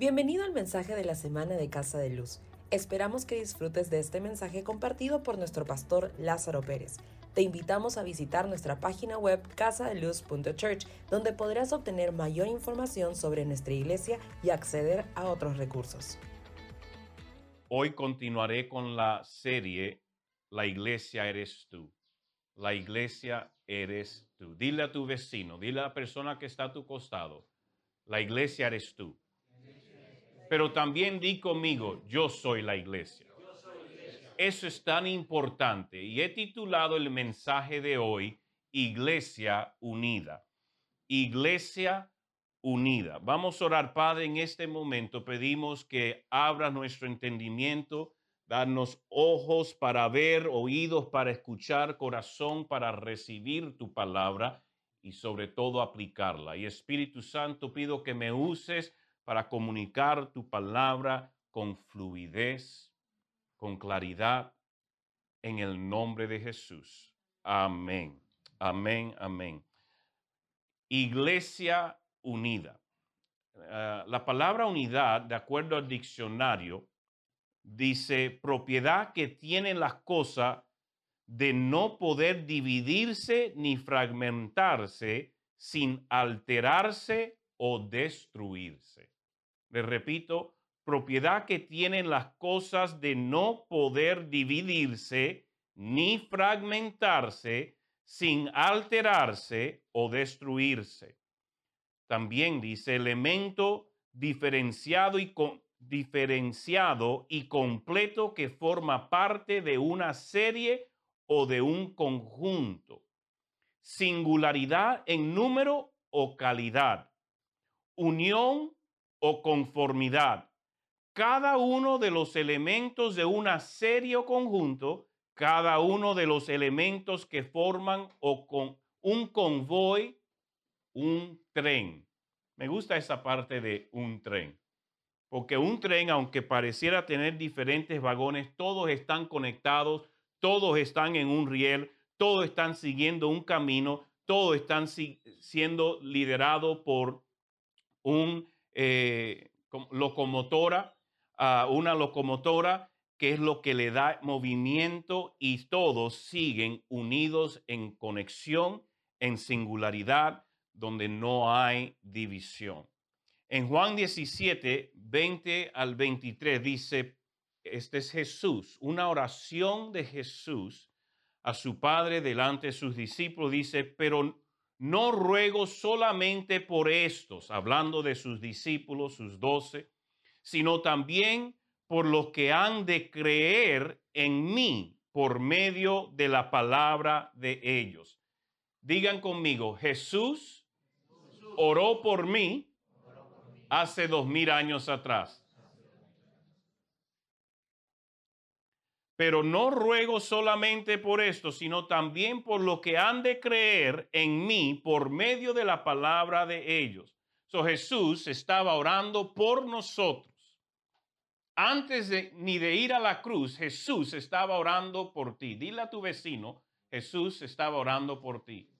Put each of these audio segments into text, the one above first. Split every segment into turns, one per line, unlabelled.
Bienvenido al mensaje de la semana de Casa de Luz. Esperamos que disfrutes de este mensaje compartido por nuestro pastor Lázaro Pérez. Te invitamos a visitar nuestra página web casadeluz.church, donde podrás obtener mayor información sobre nuestra iglesia y acceder a otros recursos.
Hoy continuaré con la serie La iglesia eres tú. La iglesia eres tú. Dile a tu vecino, dile a la persona que está a tu costado, la iglesia eres tú. Pero también di conmigo, yo soy la iglesia. Eso es tan importante y he titulado el mensaje de hoy Iglesia Unida. Iglesia Unida. Vamos a orar, Padre, en este momento pedimos que abra nuestro entendimiento, darnos ojos para ver, oídos para escuchar, corazón para recibir tu palabra y sobre todo aplicarla. Y Espíritu Santo, pido que me uses para comunicar tu palabra con fluidez, con claridad, en el nombre de Jesús. Amén, amén, amén. Iglesia unida. Ah, la palabra unidad, de acuerdo al diccionario, dice propiedad que tienen las cosas de no poder dividirse ni fragmentarse sin alterarse o destruirse. Le repito, propiedad que tienen las cosas de no poder dividirse ni fragmentarse sin alterarse o destruirse. También dice elemento diferenciado y, diferenciado y completo que forma parte de una serie o de un conjunto. Singularidad en número o calidad. Unión o conformidad. Cada uno de los elementos de una serie o conjunto, cada uno de los elementos que forman o con un convoy, un tren. Me gusta esa parte de un tren, porque un tren, aunque pareciera tener diferentes vagones, todos están conectados, todos están en un riel, todos están siguiendo un camino, todos están siendo liderados por un eh, locomotora, una locomotora que es lo que le da movimiento y todos siguen unidos en conexión, en singularidad, donde no hay división. En Juan 17, 20 al 23 dice, este es Jesús, una oración de Jesús a su Padre delante de sus discípulos, dice, pero no ruego solamente por estos, hablando de sus discípulos, sus doce, sino también por los que han de creer en mí por medio de la palabra de ellos. Digan conmigo, Jesús oró por mí hace dos mil años atrás. Pero no ruego solamente por esto, sino también por lo que han de creer en mí por medio de la palabra de ellos. So Jesús estaba orando por nosotros. Antes de, ni de ir a la cruz, Jesús estaba orando por ti. Dile a tu vecino, Jesús estaba orando por ti.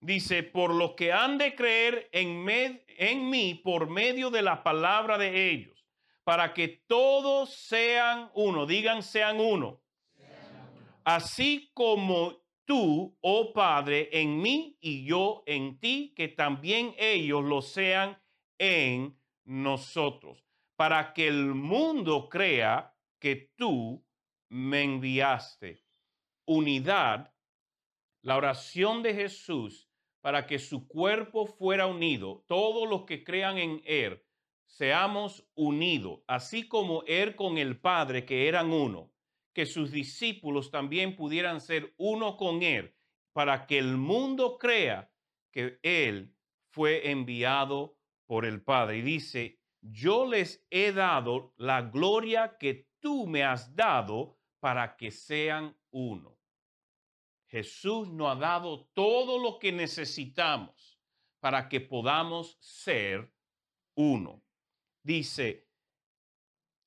Dice, por lo que han de creer en, en mí por medio de la palabra de ellos para que todos sean uno, digan sean uno. Así como tú, oh Padre, en mí y yo en ti, que también ellos lo sean en nosotros, para que el mundo crea que tú me enviaste. Unidad, la oración de Jesús para que su cuerpo fuera unido, todos los que crean en Él, seamos unidos, así como Él con el Padre, que eran uno, que sus discípulos también pudieran ser uno con Él, para que el mundo crea que Él fue enviado por el Padre. Y dice, yo les he dado la gloria que tú me has dado para que sean uno. Jesús nos ha dado todo lo que necesitamos para que podamos ser uno dice,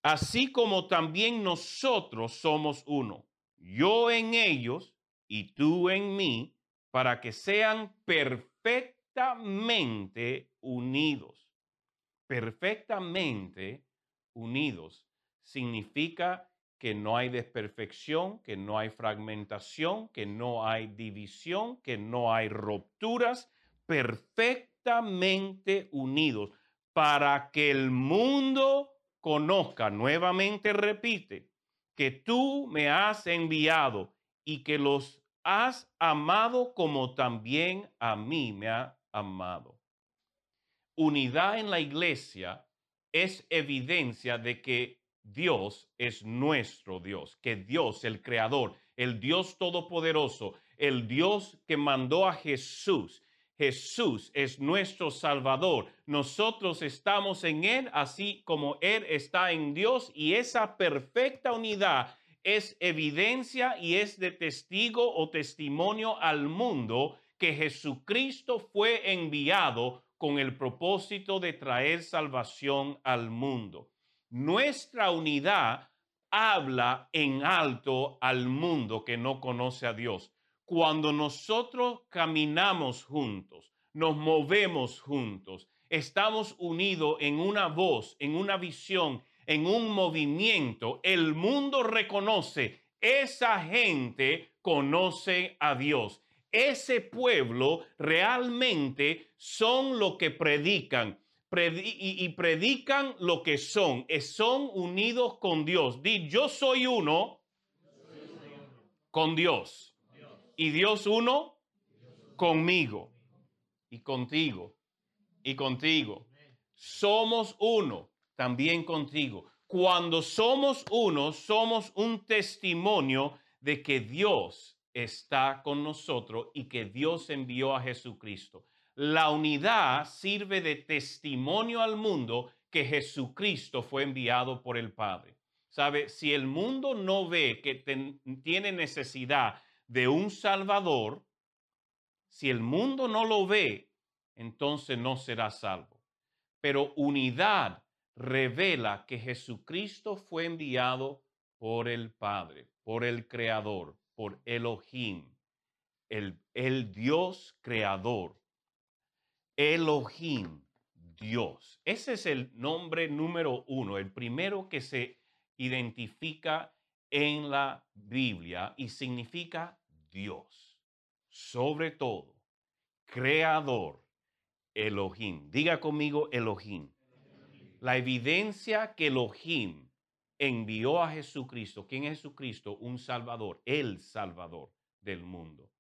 así como también nosotros somos uno, yo en ellos y tú en mí, para que sean perfectamente unidos. perfectamente unidos. Significa que no hay desperfección, que no hay fragmentación, que no hay división, que no hay rupturas, perfectamente unidos para que el mundo conozca, nuevamente repite, que tú me has enviado y que los has amado como también a mí me ha amado. Unidad en la iglesia es evidencia de que Dios es nuestro Dios, que Dios, el Creador, el Dios Todopoderoso, el Dios que mandó a Jesús, Jesús es nuestro Salvador. Nosotros estamos en Él, así como Él está en Dios, y esa perfecta unidad es evidencia y es de testigo o testimonio al mundo que Jesucristo fue enviado con el propósito de traer salvación al mundo. Nuestra unidad habla en alto al mundo que no conoce a Dios. Cuando nosotros caminamos juntos, nos movemos juntos, estamos unidos en una voz, en una visión, en un movimiento, el mundo reconoce, esa gente conoce a Dios. Ese pueblo realmente son lo que predican y, predican lo que son. Son unidos con Dios. Di, yo soy uno con Dios. Y Dios uno conmigo y contigo y contigo. Somos uno también contigo. Cuando somos uno, somos un testimonio de que Dios está con nosotros y que Dios envió a Jesucristo. La unidad sirve de testimonio al mundo que Jesucristo fue enviado por el Padre. ¿Sabe? Si el mundo no ve que tiene necesidad de un Salvador, si el mundo no lo ve, entonces no será salvo. Pero unidad revela que Jesucristo fue enviado por el Padre, por el Creador, por Elohim, el, el Dios creador. Elohim, Dios. Ese es el nombre número uno, el primero que se identifica en la Biblia y significa Dios. Sobre todo, creador, Elohim. Diga conmigo Elohim. La evidencia que Elohim envió a Jesucristo. ¿Quién es Jesucristo? Un Salvador, el Salvador del mundo.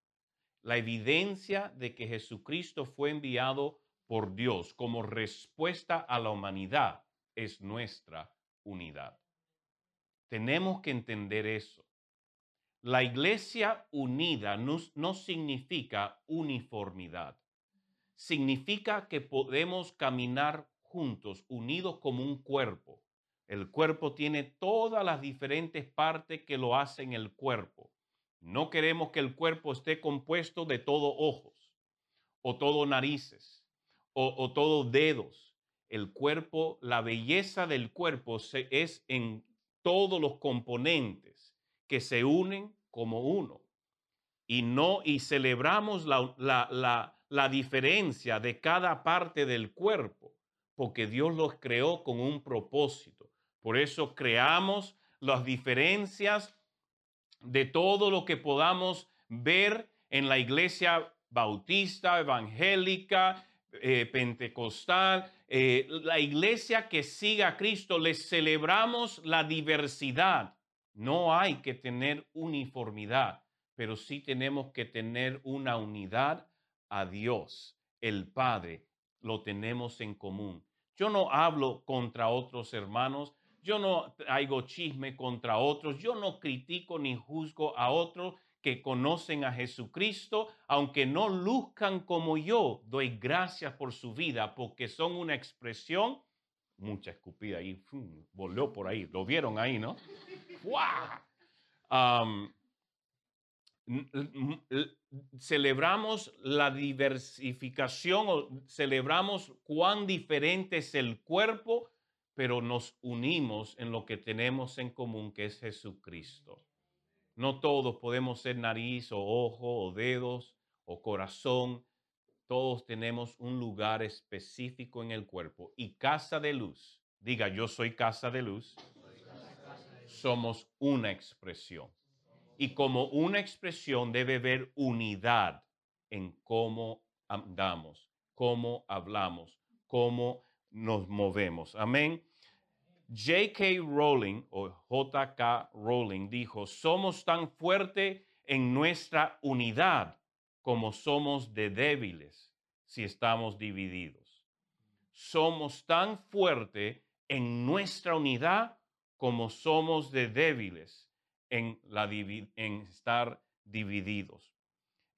La evidencia de que Jesucristo fue enviado por Dios como respuesta a la humanidad es nuestra unidad. Tenemos que entender eso. La iglesia unida no, significa uniformidad. Significa que podemos caminar juntos, unidos como un cuerpo. El cuerpo tiene todas las diferentes partes que lo hacen el cuerpo. No queremos que el cuerpo esté compuesto de todo ojos, o todo narices, o, o todo dedos. El cuerpo, la belleza del cuerpo se, es en todos los componentes que se unen como uno. Y no, y celebramos la, la, la, la diferencia de cada parte del cuerpo, porque Dios los creó con un propósito. Por eso creamos las diferencias de todo lo que podamos ver en la iglesia bautista, evangélica, eh, pentecostal, eh, la iglesia que siga a Cristo, les celebramos la diversidad. No hay que tener uniformidad, pero sí tenemos que tener una unidad a Dios, el Padre, lo tenemos en común. Yo no hablo contra otros hermanos, yo no hago chisme contra otros, yo no critico ni juzgo a otros que conocen a Jesucristo, aunque no luzcan como yo, doy gracias por su vida, porque son una expresión, mucha escupida ahí, volvió por ahí, lo vieron ahí, ¿no? celebramos la diversificación celebramos cuán diferente es el cuerpo, pero nos unimos en lo que tenemos en común, que es Jesucristo. No todos podemos ser nariz o ojo o dedos o corazón. todos tenemos un lugar específico en el cuerpo y casa de luz. Diga, yo soy casa de luz. Somos una expresión. Y como una expresión debe haber unidad en cómo andamos, cómo hablamos, cómo nos movemos. Amén. J.K. Rowling o J.K. Rowling dijo, somos tan fuertes en nuestra unidad como somos de débiles si estamos divididos. Somos tan fuertes en nuestra unidad como somos de débiles en, la, en estar divididos.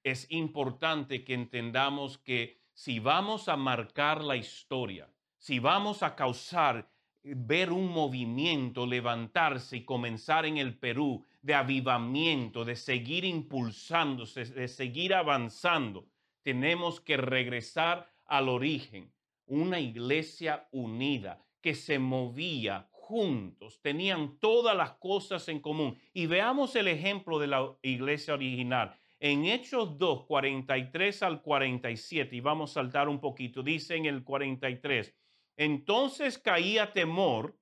Es importante que entendamos que si vamos a marcar la historia, si vamos a causar ver un movimiento levantarse y comenzar en el Perú de avivamiento, de seguir impulsándose, de seguir avanzando, tenemos que regresar al origen, una iglesia unida que se movía juntos, tenían todas las cosas en común. Y veamos el ejemplo de la iglesia original. En Hechos 2, 43 al 47, y vamos a saltar un poquito, dice en el 43, entonces caía temor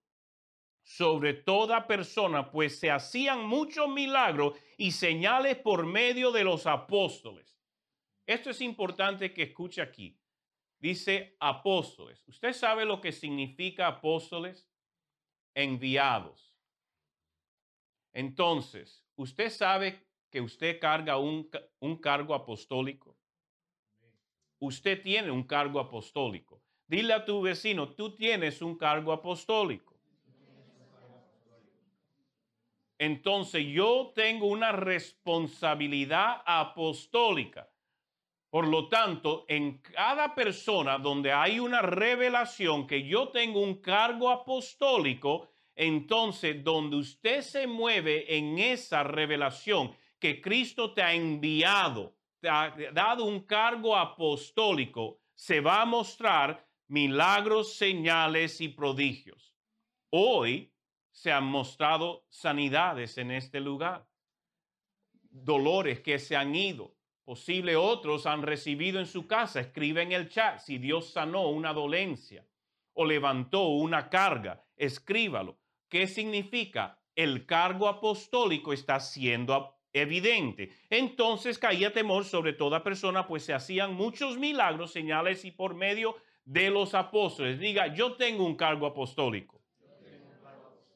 sobre toda persona, pues se hacían muchos milagros y señales por medio de los apóstoles. Esto es importante que escuche aquí. Dice apóstoles. ¿Usted sabe lo que significa apóstoles? Enviados. Entonces, ¿usted sabe que usted carga un, un cargo apostólico? Usted tiene un cargo apostólico. Dile a tu vecino, tú tienes un cargo apostólico. Entonces yo tengo una responsabilidad apostólica. Por lo tanto, en cada persona donde hay una revelación que yo tengo un cargo apostólico, entonces donde usted se mueve en esa revelación que Cristo te ha enviado, te ha dado un cargo apostólico, se va a mostrar milagros, señales y prodigios. Hoy se han mostrado sanidades en este lugar, dolores que se han ido. Posible otros han recibido en su casa. Escribe en el chat si Dios sanó una dolencia o levantó una carga. Escríbalo. ¿Qué significa? El cargo apostólico está siendo evidente. Entonces caía temor sobre toda persona, pues se hacían muchos milagros, señales y por medio de los apóstoles. Diga, yo tengo un cargo apostólico.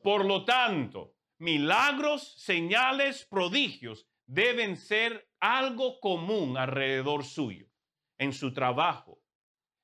Por lo tanto, milagros, señales, prodigios deben ser algo común alrededor suyo, en su trabajo,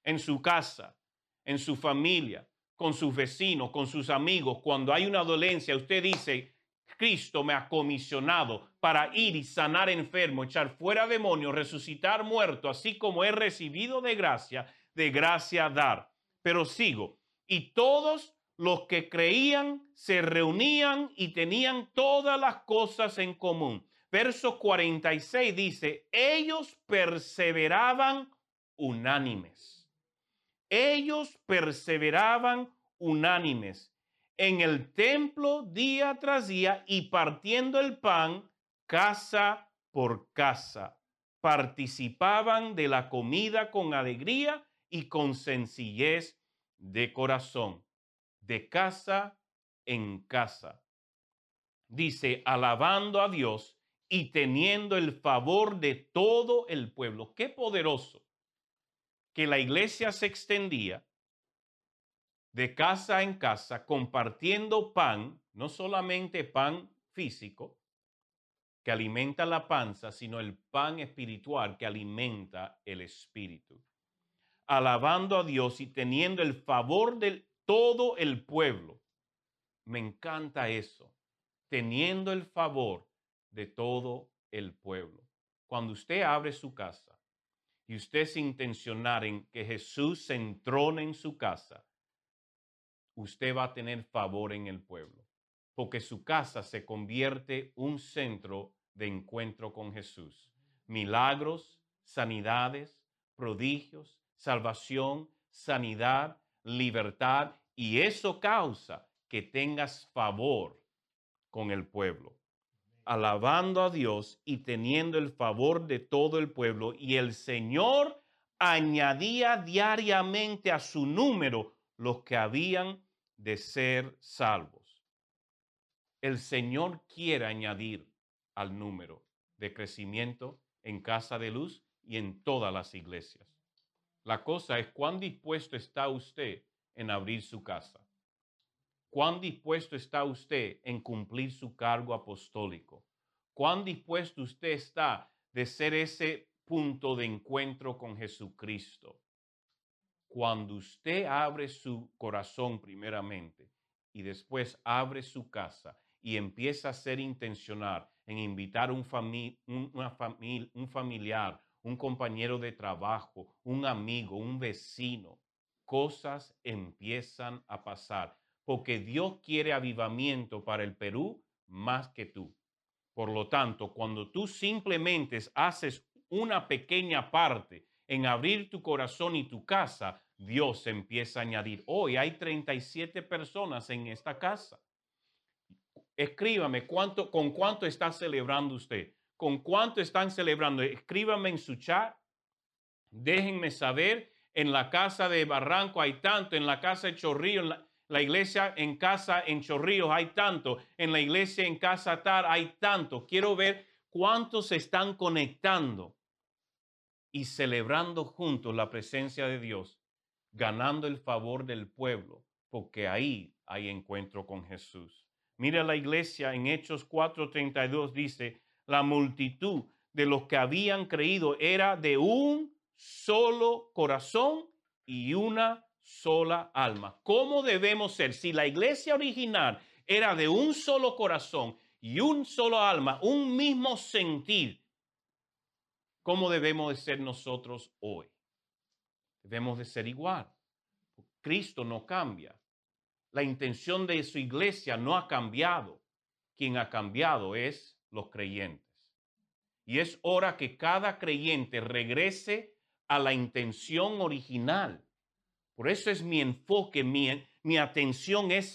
en su casa, en su familia, con sus vecinos, con sus amigos. Cuando hay una dolencia, usted dice, Cristo me ha comisionado para ir y sanar enfermo, echar fuera demonios, resucitar muerto, así como he recibido de gracia, de gracia dar. Pero sigo. Y todos los que creían se reunían y tenían todas las cosas en común. Verso 46 dice, ellos perseveraban unánimes. Ellos perseveraban unánimes en el templo día tras día y partiendo el pan casa por casa. Participaban de la comida con alegría y con sencillez de corazón, de casa en casa. Dice, alabando a Dios y teniendo el favor de todo el pueblo. Qué poderoso que la iglesia se extendía de casa en casa compartiendo pan, no solamente pan físico que alimenta la panza, sino el pan espiritual que alimenta el espíritu alabando a Dios y teniendo el favor de todo el pueblo. Me encanta eso, teniendo el favor de todo el pueblo. Cuando usted abre su casa y usted se intencionar en que Jesús se entrone en su casa, usted va a tener favor en el pueblo, porque su casa se convierte un centro de encuentro con Jesús. Milagros, sanidades, prodigios, salvación, sanidad, libertad, y eso causa que tengas favor con el pueblo, alabando a Dios y teniendo el favor de todo el pueblo, y el Señor añadía diariamente a su número los que habían de ser salvos. El Señor quiere añadir al número de crecimiento en Casa de Luz y en todas las iglesias. La cosa es cuán dispuesto está usted en abrir su casa. ¿Cuán dispuesto está usted en cumplir su cargo apostólico? ¿Cuán dispuesto usted está de ser ese punto de encuentro con Jesucristo? Cuando usted abre su corazón primeramente y después abre su casa y empieza a ser intencional en invitar un, una familia, un familiar, un compañero de trabajo, un amigo, un vecino, cosas empiezan a pasar porque Dios quiere avivamiento para el Perú más que tú. Por lo tanto, cuando tú simplemente haces una pequeña parte en abrir tu corazón y tu casa, Dios empieza a añadir, hoy hay 37 personas en esta casa. Escríbame cuánto, con cuánto está celebrando usted, con cuánto están celebrando. Escríbame en su chat, déjenme saber. En la casa de Barranco hay tanto, en la casa de Chorrillo, en la, la iglesia en casa en Chorrillos hay tanto, en la iglesia en casa Tar hay tanto. Quiero ver cuántos se están conectando y celebrando juntos la presencia de Dios, ganando el favor del pueblo, porque ahí hay encuentro con Jesús. Mira la iglesia en Hechos 4:32 dice, la multitud de los que habían creído era de un solo corazón y una sola alma. ¿Cómo debemos ser? Si la iglesia original era de un solo corazón y un solo alma, un mismo sentir, ¿cómo debemos de ser nosotros hoy? Debemos de ser igual. Cristo no cambia. La intención de su iglesia no ha cambiado. Quien ha cambiado es los creyentes. Y es hora que cada creyente regrese a la intención original por eso es mi enfoque, mi, mi atención es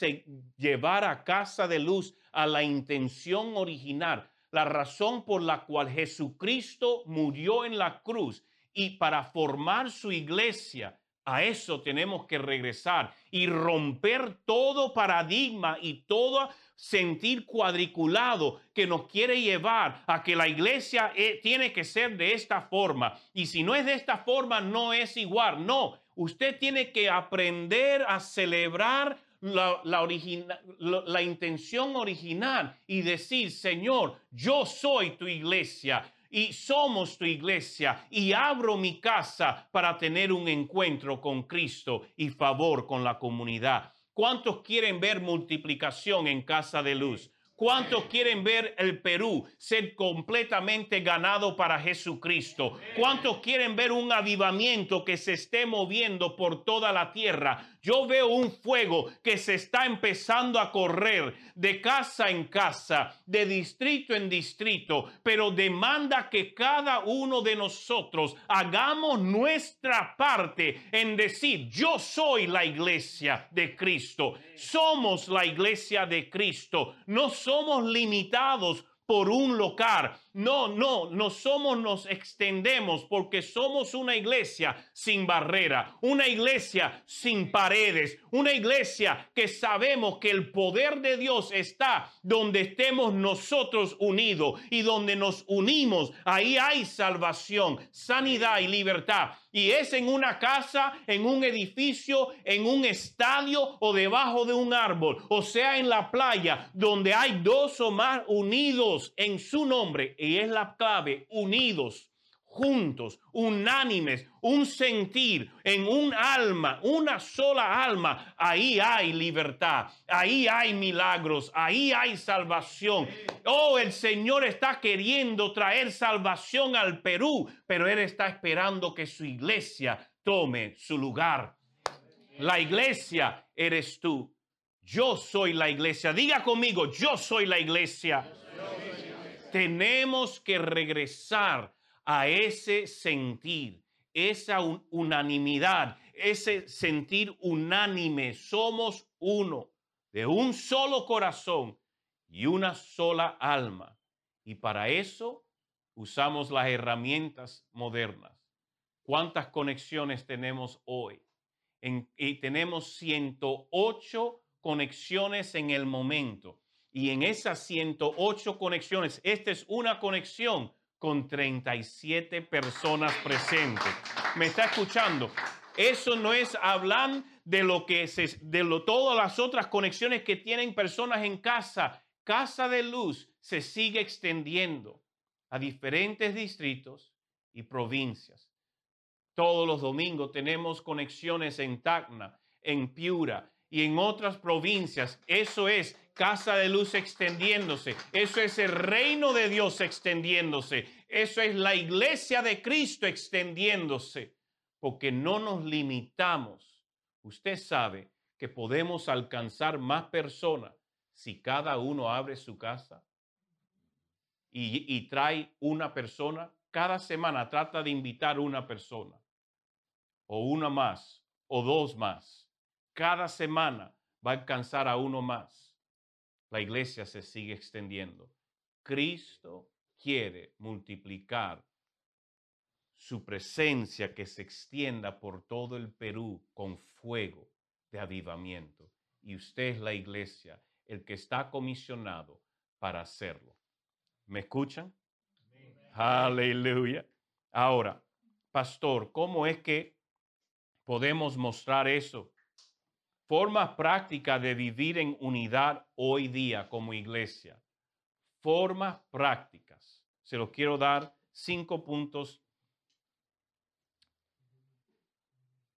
llevar a casa de luz a la intención original, la razón por la cual Jesucristo murió en la cruz y para formar su iglesia. A eso tenemos que regresar y romper todo paradigma y todo sentir cuadriculado que nos quiere llevar a que la iglesia eh, tiene que ser de esta forma. Y si no es de esta forma, no es igual. No, Usted tiene que aprender a celebrar la, la, intención original y decir, Señor, yo soy tu iglesia y somos tu iglesia y abro mi casa para tener un encuentro con Cristo y favor con la comunidad. ¿Cuántos quieren ver multiplicación en casa de luz? ¿Cuántos quieren ver el Perú ser completamente ganado para Jesucristo? ¿Cuántos quieren ver un avivamiento que se esté moviendo por toda la tierra? Yo veo un fuego que se está empezando a correr de casa en casa, de distrito en distrito, pero demanda que cada uno de nosotros hagamos nuestra parte en decir, yo soy la iglesia de Cristo, somos la iglesia de Cristo, no somos limitados por un local. No, no, no somos, nos extendemos porque somos una iglesia sin barrera, una iglesia sin paredes, una iglesia que sabemos que el poder de Dios está donde estemos nosotros unidos y donde nos unimos, ahí hay salvación, sanidad y libertad. Y es en una casa, en un edificio, en un estadio o debajo de un árbol, o sea, en la playa, donde hay dos o más unidos en su nombre y es la clave, unidos, juntos, unánimes, un sentir en un alma, una sola alma, ahí hay libertad, ahí hay milagros, ahí hay salvación. Oh, el Señor está queriendo traer salvación al Perú, pero Él está esperando que su iglesia tome su lugar. La iglesia eres tú. Yo soy la iglesia. Diga conmigo, yo soy la iglesia tenemos que regresar a ese sentir, esa unanimidad, ese sentir unánime. Somos uno, de un solo corazón y una sola alma. Y para eso usamos las herramientas modernas. ¿Cuántas conexiones tenemos hoy? y tenemos 108 conexiones en el momento. Y en esas 108 conexiones, esta es una conexión con 37 personas presentes. ¿Me está escuchando? Eso no es hablar de lo que se, de lo, todas las otras conexiones que tienen personas en casa. Casa de Luz se sigue extendiendo a diferentes distritos y provincias. Todos los domingos tenemos conexiones en Tacna, en Piura y en otras provincias. Eso es casa de luz extendiéndose. Eso es el reino de Dios extendiéndose. Eso es la iglesia de Cristo extendiéndose. Porque no nos limitamos. Usted sabe que podemos alcanzar más personas si cada uno abre su casa y, trae una persona. Cada semana trata de invitar una persona o una más o dos más. Cada semana va a alcanzar a uno más. La iglesia se sigue extendiendo. Cristo quiere multiplicar su presencia que se extienda por todo el Perú con fuego de avivamiento. Y usted es la iglesia, el que está comisionado para hacerlo. ¿Me escuchan? Aleluya. Ahora, pastor, ¿cómo es que podemos mostrar eso. Formas prácticas de vivir en unidad hoy día como iglesia. Formas prácticas. Se los quiero dar cinco puntos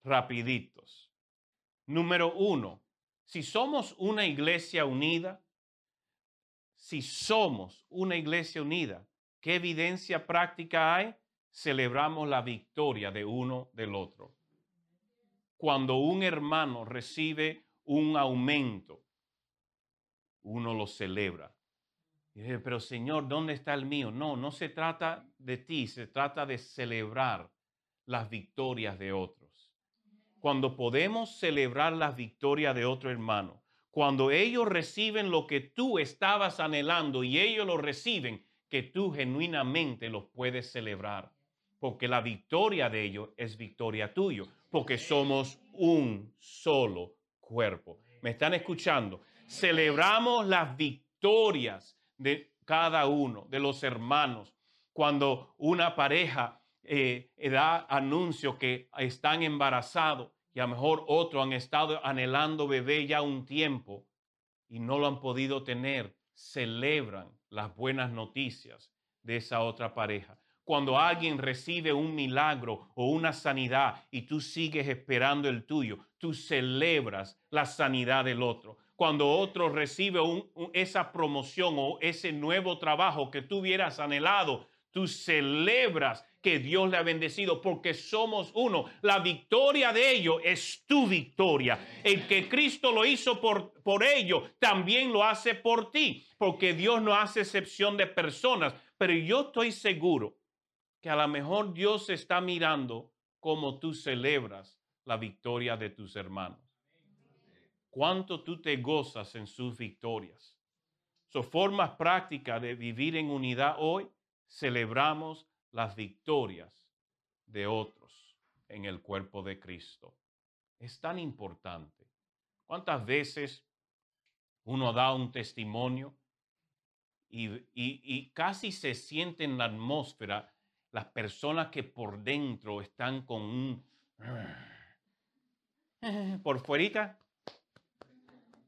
rapiditos. Número uno, si somos una iglesia unida, si somos una iglesia unida, ¿qué evidencia práctica hay? Celebramos la victoria de uno del otro cuando un hermano recibe un aumento, uno lo celebra. pero Señor, ¿dónde está el mío? No, no se trata de ti, se trata de celebrar las victorias de otros. Cuando podemos celebrar las victorias de otro hermano, cuando ellos reciben lo que tú estabas anhelando y ellos lo reciben, que tú genuinamente los puedes celebrar, porque la victoria de ellos es victoria tuya porque somos un solo cuerpo. ¿Me están escuchando? Celebramos las victorias de cada uno, de los hermanos. Cuando una pareja eh, da anuncio que están embarazados y a lo mejor otros han estado anhelando bebé ya un tiempo y no lo han podido tener, celebran las buenas noticias de esa otra pareja. Cuando alguien recibe un milagro o una sanidad y tú sigues esperando el tuyo, tú celebras la sanidad del otro. Cuando otro recibe esa promoción o ese nuevo trabajo que tú hubieras anhelado, tú celebras que Dios le ha bendecido porque somos uno. La victoria de ellos es tu victoria. El que Cristo lo hizo por, por ello, también lo hace por ti, porque Dios no hace excepción de personas. Pero yo estoy seguro que a lo mejor Dios está mirando cómo tú celebras la victoria de tus hermanos. Cuánto tú te gozas en sus victorias. Son formas prácticas de vivir en unidad hoy. Celebramos las victorias de otros en el cuerpo de Cristo. Es tan importante. ¿Cuántas veces uno da un testimonio y, y casi se siente en la atmósfera las personas que por dentro están con un... Por fuerita,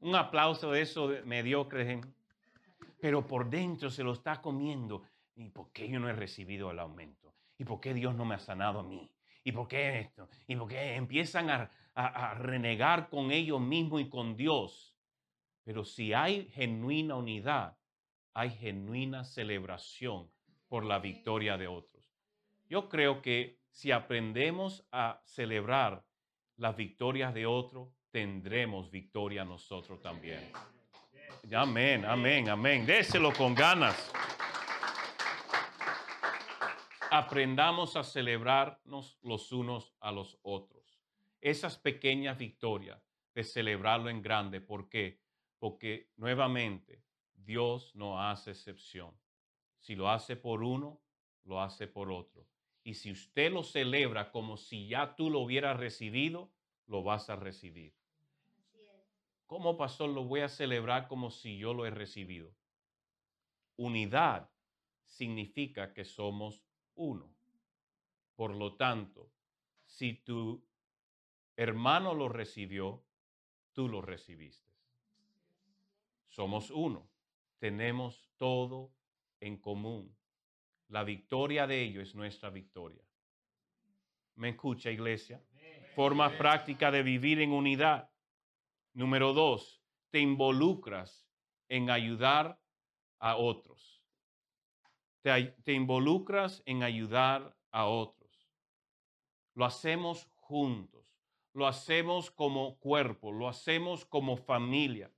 un aplauso de eso mediocre, pero por dentro se lo está comiendo. ¿Y por qué yo no he recibido el aumento? ¿Y por qué Dios no me ha sanado a mí? ¿Y por qué esto? ¿Y por qué empiezan a, a renegar con ellos mismos y con Dios? Pero si hay genuina unidad, hay genuina celebración por la victoria de otros. Yo creo que si aprendemos a celebrar las victorias de otro, tendremos victoria nosotros también. Amén, amén, amén. Déselo con ganas. Aprendamos a celebrarnos los unos a los otros. Esas pequeñas victorias de celebrarlo en grande. ¿Por qué? Porque nuevamente Dios no hace excepción. Si lo hace por uno, lo hace por otro. Y si usted lo celebra como si ya tú lo hubieras recibido, lo vas a recibir. ¿Cómo pastor lo voy a celebrar como si yo lo he recibido? Unidad significa que somos uno. Por lo tanto, si tu hermano lo recibió, tú lo recibiste. Somos uno. Tenemos todo en común. La victoria de ellos es nuestra victoria. ¿Me escucha, iglesia? Forma práctica de vivir en unidad. Número dos, te involucras en ayudar a otros. Te, te, involucras en ayudar a otros. Lo hacemos juntos, lo hacemos como cuerpo, lo hacemos como familia.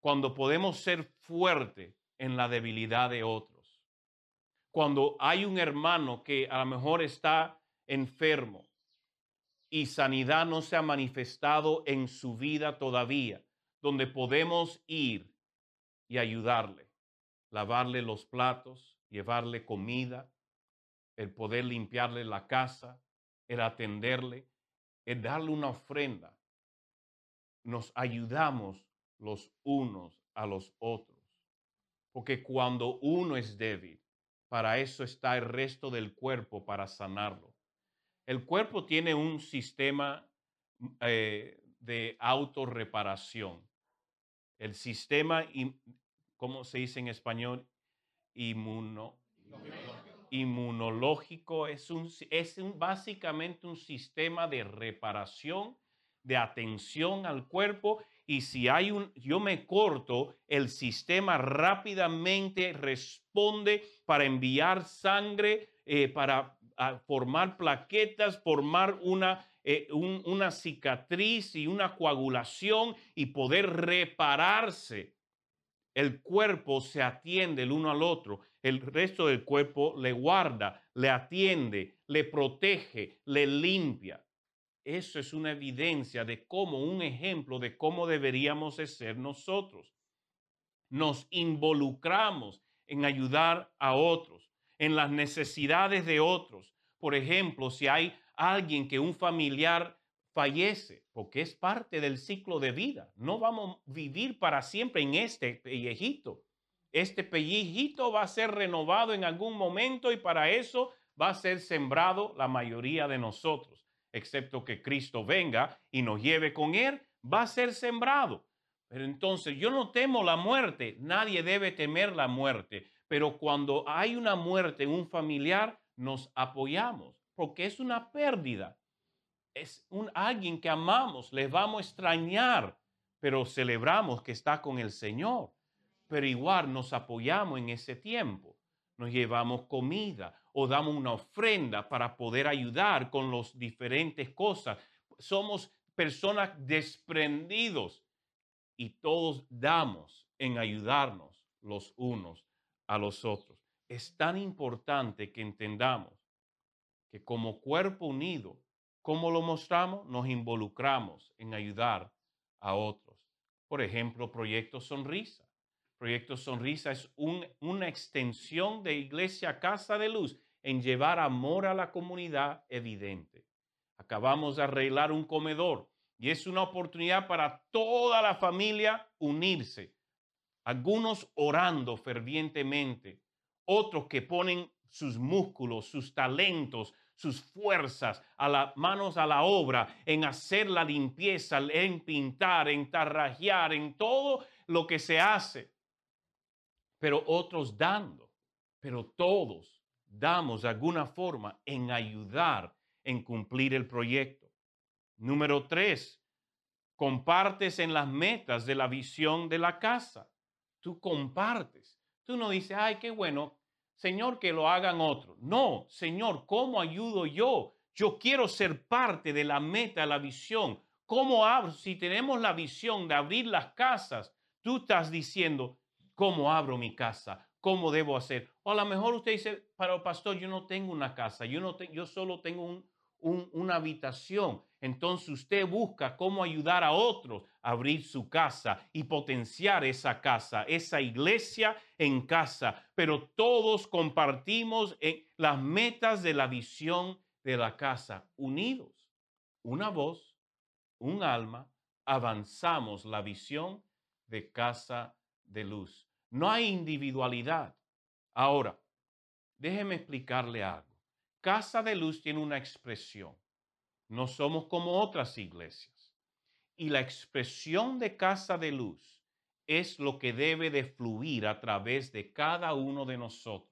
Cuando podemos ser fuertes en la debilidad de otros. Cuando hay un hermano que a lo mejor está enfermo y sanidad no se ha manifestado en su vida todavía, donde podemos ir y ayudarle, lavarle los platos, llevarle comida, el poder limpiarle la casa, el atenderle, el darle una ofrenda. Nos ayudamos los unos a los otros. Porque cuando uno es débil, para eso está el resto del cuerpo, para sanarlo. El cuerpo tiene un sistema eh, de autorreparación. El sistema, ¿cómo se dice en español? Inmuno, inmunológico es, un, es básicamente un sistema de reparación, de atención al cuerpo y si hay un, yo me corto, el sistema rápidamente responde para enviar sangre, eh, para formar plaquetas, formar una, eh, una cicatriz y una coagulación y poder repararse. El cuerpo se atiende el uno al otro, el resto del cuerpo le guarda, le atiende, le protege, le limpia. Eso es una evidencia de cómo, un ejemplo de cómo deberíamos ser nosotros. Nos involucramos en ayudar a otros, en las necesidades de otros. Por ejemplo, si hay alguien que un familiar fallece, porque es parte del ciclo de vida. No vamos a vivir para siempre en este pellejito. Este pellejito va a ser renovado en algún momento y para eso va a ser sembrado la mayoría de nosotros excepto que Cristo venga y nos lleve con Él, va a ser sembrado. Pero entonces yo no temo la muerte, nadie debe temer la muerte, pero cuando hay una muerte en un familiar, nos apoyamos, porque es una pérdida. Es un alguien que amamos, le vamos a extrañar, pero celebramos que está con el Señor. Pero igual nos apoyamos en ese tiempo. Nos llevamos comida, o damos una ofrenda para poder ayudar con las diferentes cosas. Somos personas desprendidos y todos damos en ayudarnos los unos a los otros. Es tan importante que entendamos que como cuerpo unido, ¿cómo lo mostramos? Nos involucramos en ayudar a otros. Por ejemplo, Proyecto Sonrisa. Proyecto Sonrisa es una extensión de Iglesia Casa de Luz en llevar amor a la comunidad evidente. Acabamos de arreglar un comedor y es una oportunidad para toda la familia unirse. Algunos orando fervientemente, otros que ponen sus músculos, sus talentos, sus fuerzas a las manos a la obra en hacer la limpieza, en pintar, en tarrajear, en todo lo que se hace pero otros dando, pero todos damos de alguna forma en ayudar en cumplir el proyecto. Número tres, compartes en las metas de la visión de la casa. Tú compartes. Tú no dices, ay, qué bueno, Señor, que lo hagan otros. No, Señor, ¿cómo ayudo yo? Yo quiero ser parte de la meta, la visión. ¿Cómo abro? Si tenemos la visión de abrir las casas, tú estás diciendo, ¿Cómo abro mi casa? ¿Cómo debo hacer? O a lo mejor usted dice, pero pastor, yo no tengo una casa, yo, no yo solo tengo un, una habitación. Entonces usted busca cómo ayudar a otros a abrir su casa y potenciar esa casa, esa iglesia en casa. Pero todos compartimos en las metas de la visión de la casa, unidos. Una voz, un alma, avanzamos la visión de casa de luz. No hay individualidad. Ahora, déjeme explicarle algo. Casa de Luz tiene una expresión. No somos como otras iglesias. Y la expresión de Casa de Luz es lo que debe de fluir a través de cada uno de nosotros.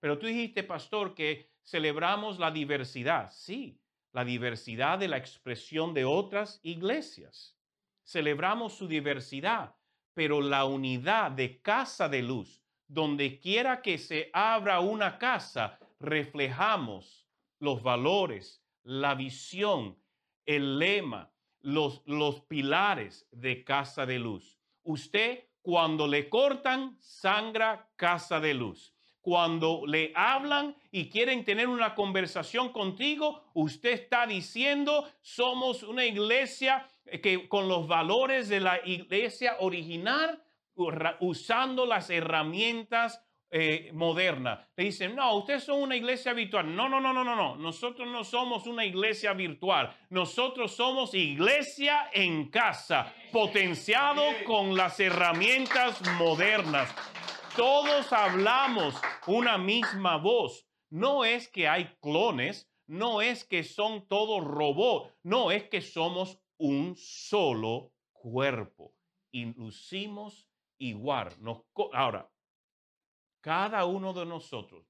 Pero tú dijiste, pastor, que celebramos la diversidad. Sí, la diversidad de la expresión de otras iglesias. Celebramos su diversidad, pero la unidad de casa de luz, donde quiera que se abra una casa, reflejamos los valores, la visión, el lema, los, los pilares de Casa de Luz. Usted, cuando le cortan, sangra Casa de Luz. Cuando le hablan y quieren tener una conversación contigo, usted está diciendo, somos una iglesia que con los valores de la iglesia original, usando las herramientas eh, moderna. Te dicen, no, ustedes son una iglesia virtual. No, no, no, no, no, no. Nosotros no somos una iglesia virtual. Nosotros somos iglesia en casa, potenciado con las herramientas modernas. Todos hablamos una misma voz. No es que hay clones, no es que son todos robots, no es que somos un solo cuerpo y lucimos igual. Nos, ahora, cada uno de nosotros.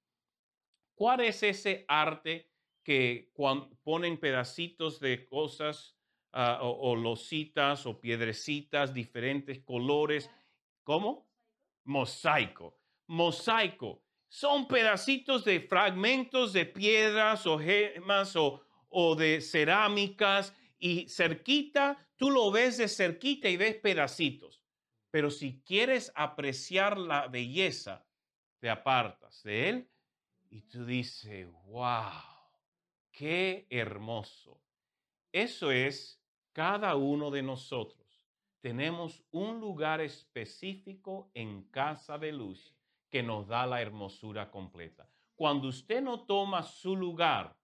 ¿Cuál es ese arte que ponen pedacitos de cosas ah, o, o, lositas o piedrecitas, diferentes colores? ¿Cómo? Mosaico. Mosaico. Son pedacitos de fragmentos de piedras o gemas o, o de cerámicas y cerquita, tú lo ves de cerquita y ves pedacitos. Pero si quieres apreciar la belleza, te apartas de Él y tú dices, wow, qué hermoso. Eso es cada uno de nosotros. Tenemos un lugar específico en casa de luz que nos da la hermosura completa. Cuando usted no toma su lugar,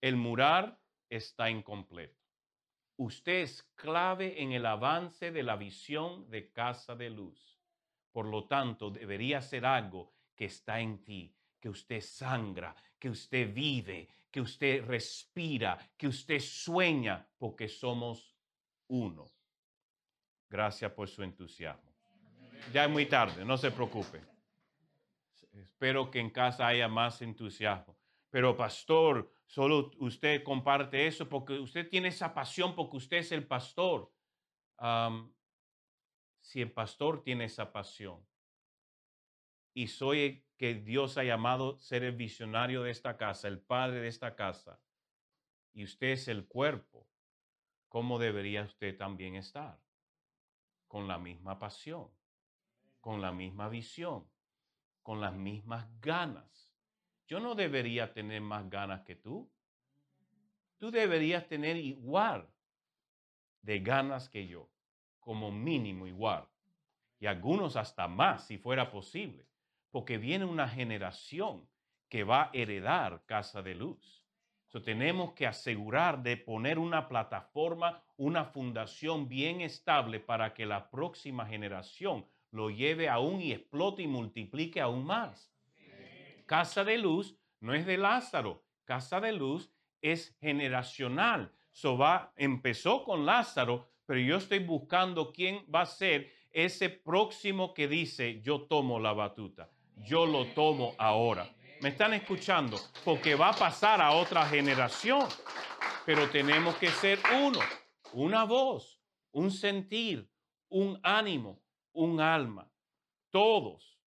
el mural está incompleto. Usted es clave en el avance de la visión de casa de luz. Por lo tanto, debería ser algo que está en ti, que usted sangra, que usted vive, que usted respira, que usted sueña, porque somos uno. Gracias por su entusiasmo. Ya es muy tarde, no se preocupe. Espero que en casa haya más entusiasmo. Pero pastor, solo usted comparte eso porque usted tiene esa pasión, porque usted es el pastor si el pastor tiene esa pasión y soy que Dios ha llamado ser el visionario de esta casa, el padre de esta casa, y usted es el cuerpo, ¿cómo debería usted también estar? Con la misma pasión, con la misma visión, con las mismas ganas. Yo no debería tener más ganas que tú. Tú deberías tener igual de ganas que yo como mínimo igual. Y algunos hasta más, si fuera posible. Porque viene una generación que va a heredar casa de luz. So, tenemos que asegurar de poner una plataforma, una fundación bien estable para que la próxima generación lo lleve aún y explote y multiplique aún más. Casa de luz no es de Lázaro, casa de luz es generacional. So empezó con Lázaro, pero yo estoy buscando quién va a ser ese próximo que dice, yo tomo la batuta, yo lo tomo ahora. ¿Me están escuchando? Porque va a pasar a otra generación, pero tenemos que ser uno, una voz, un sentir, un ánimo, un alma, todos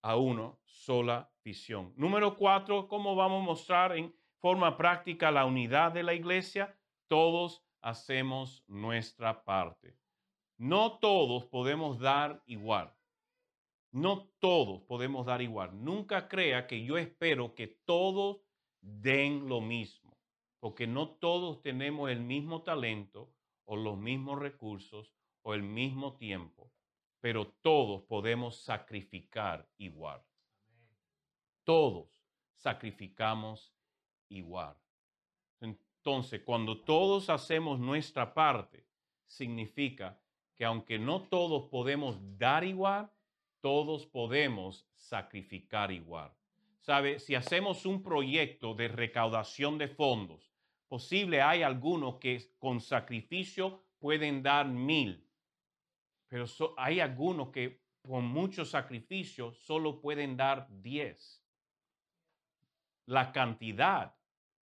a uno sola visión. Número cuatro, ¿cómo vamos a mostrar en forma práctica la unidad de la iglesia? Todos hacemos nuestra parte. No todos podemos dar igual. No todos podemos dar igual. Nunca crea que yo espero que todos den lo mismo. porque no todos tenemos el mismo talento o los mismos recursos o el mismo tiempo, pero todos podemos sacrificar igual. Todos sacrificamos igual. Entonces, cuando todos hacemos nuestra parte, significa que aunque no todos podemos dar igual, todos podemos sacrificar igual. ¿Sabe? Si hacemos un proyecto de recaudación de fondos, posible hay algunos que con sacrificio pueden dar mil, pero hay algunos que con mucho sacrificio solo pueden dar diez. La cantidad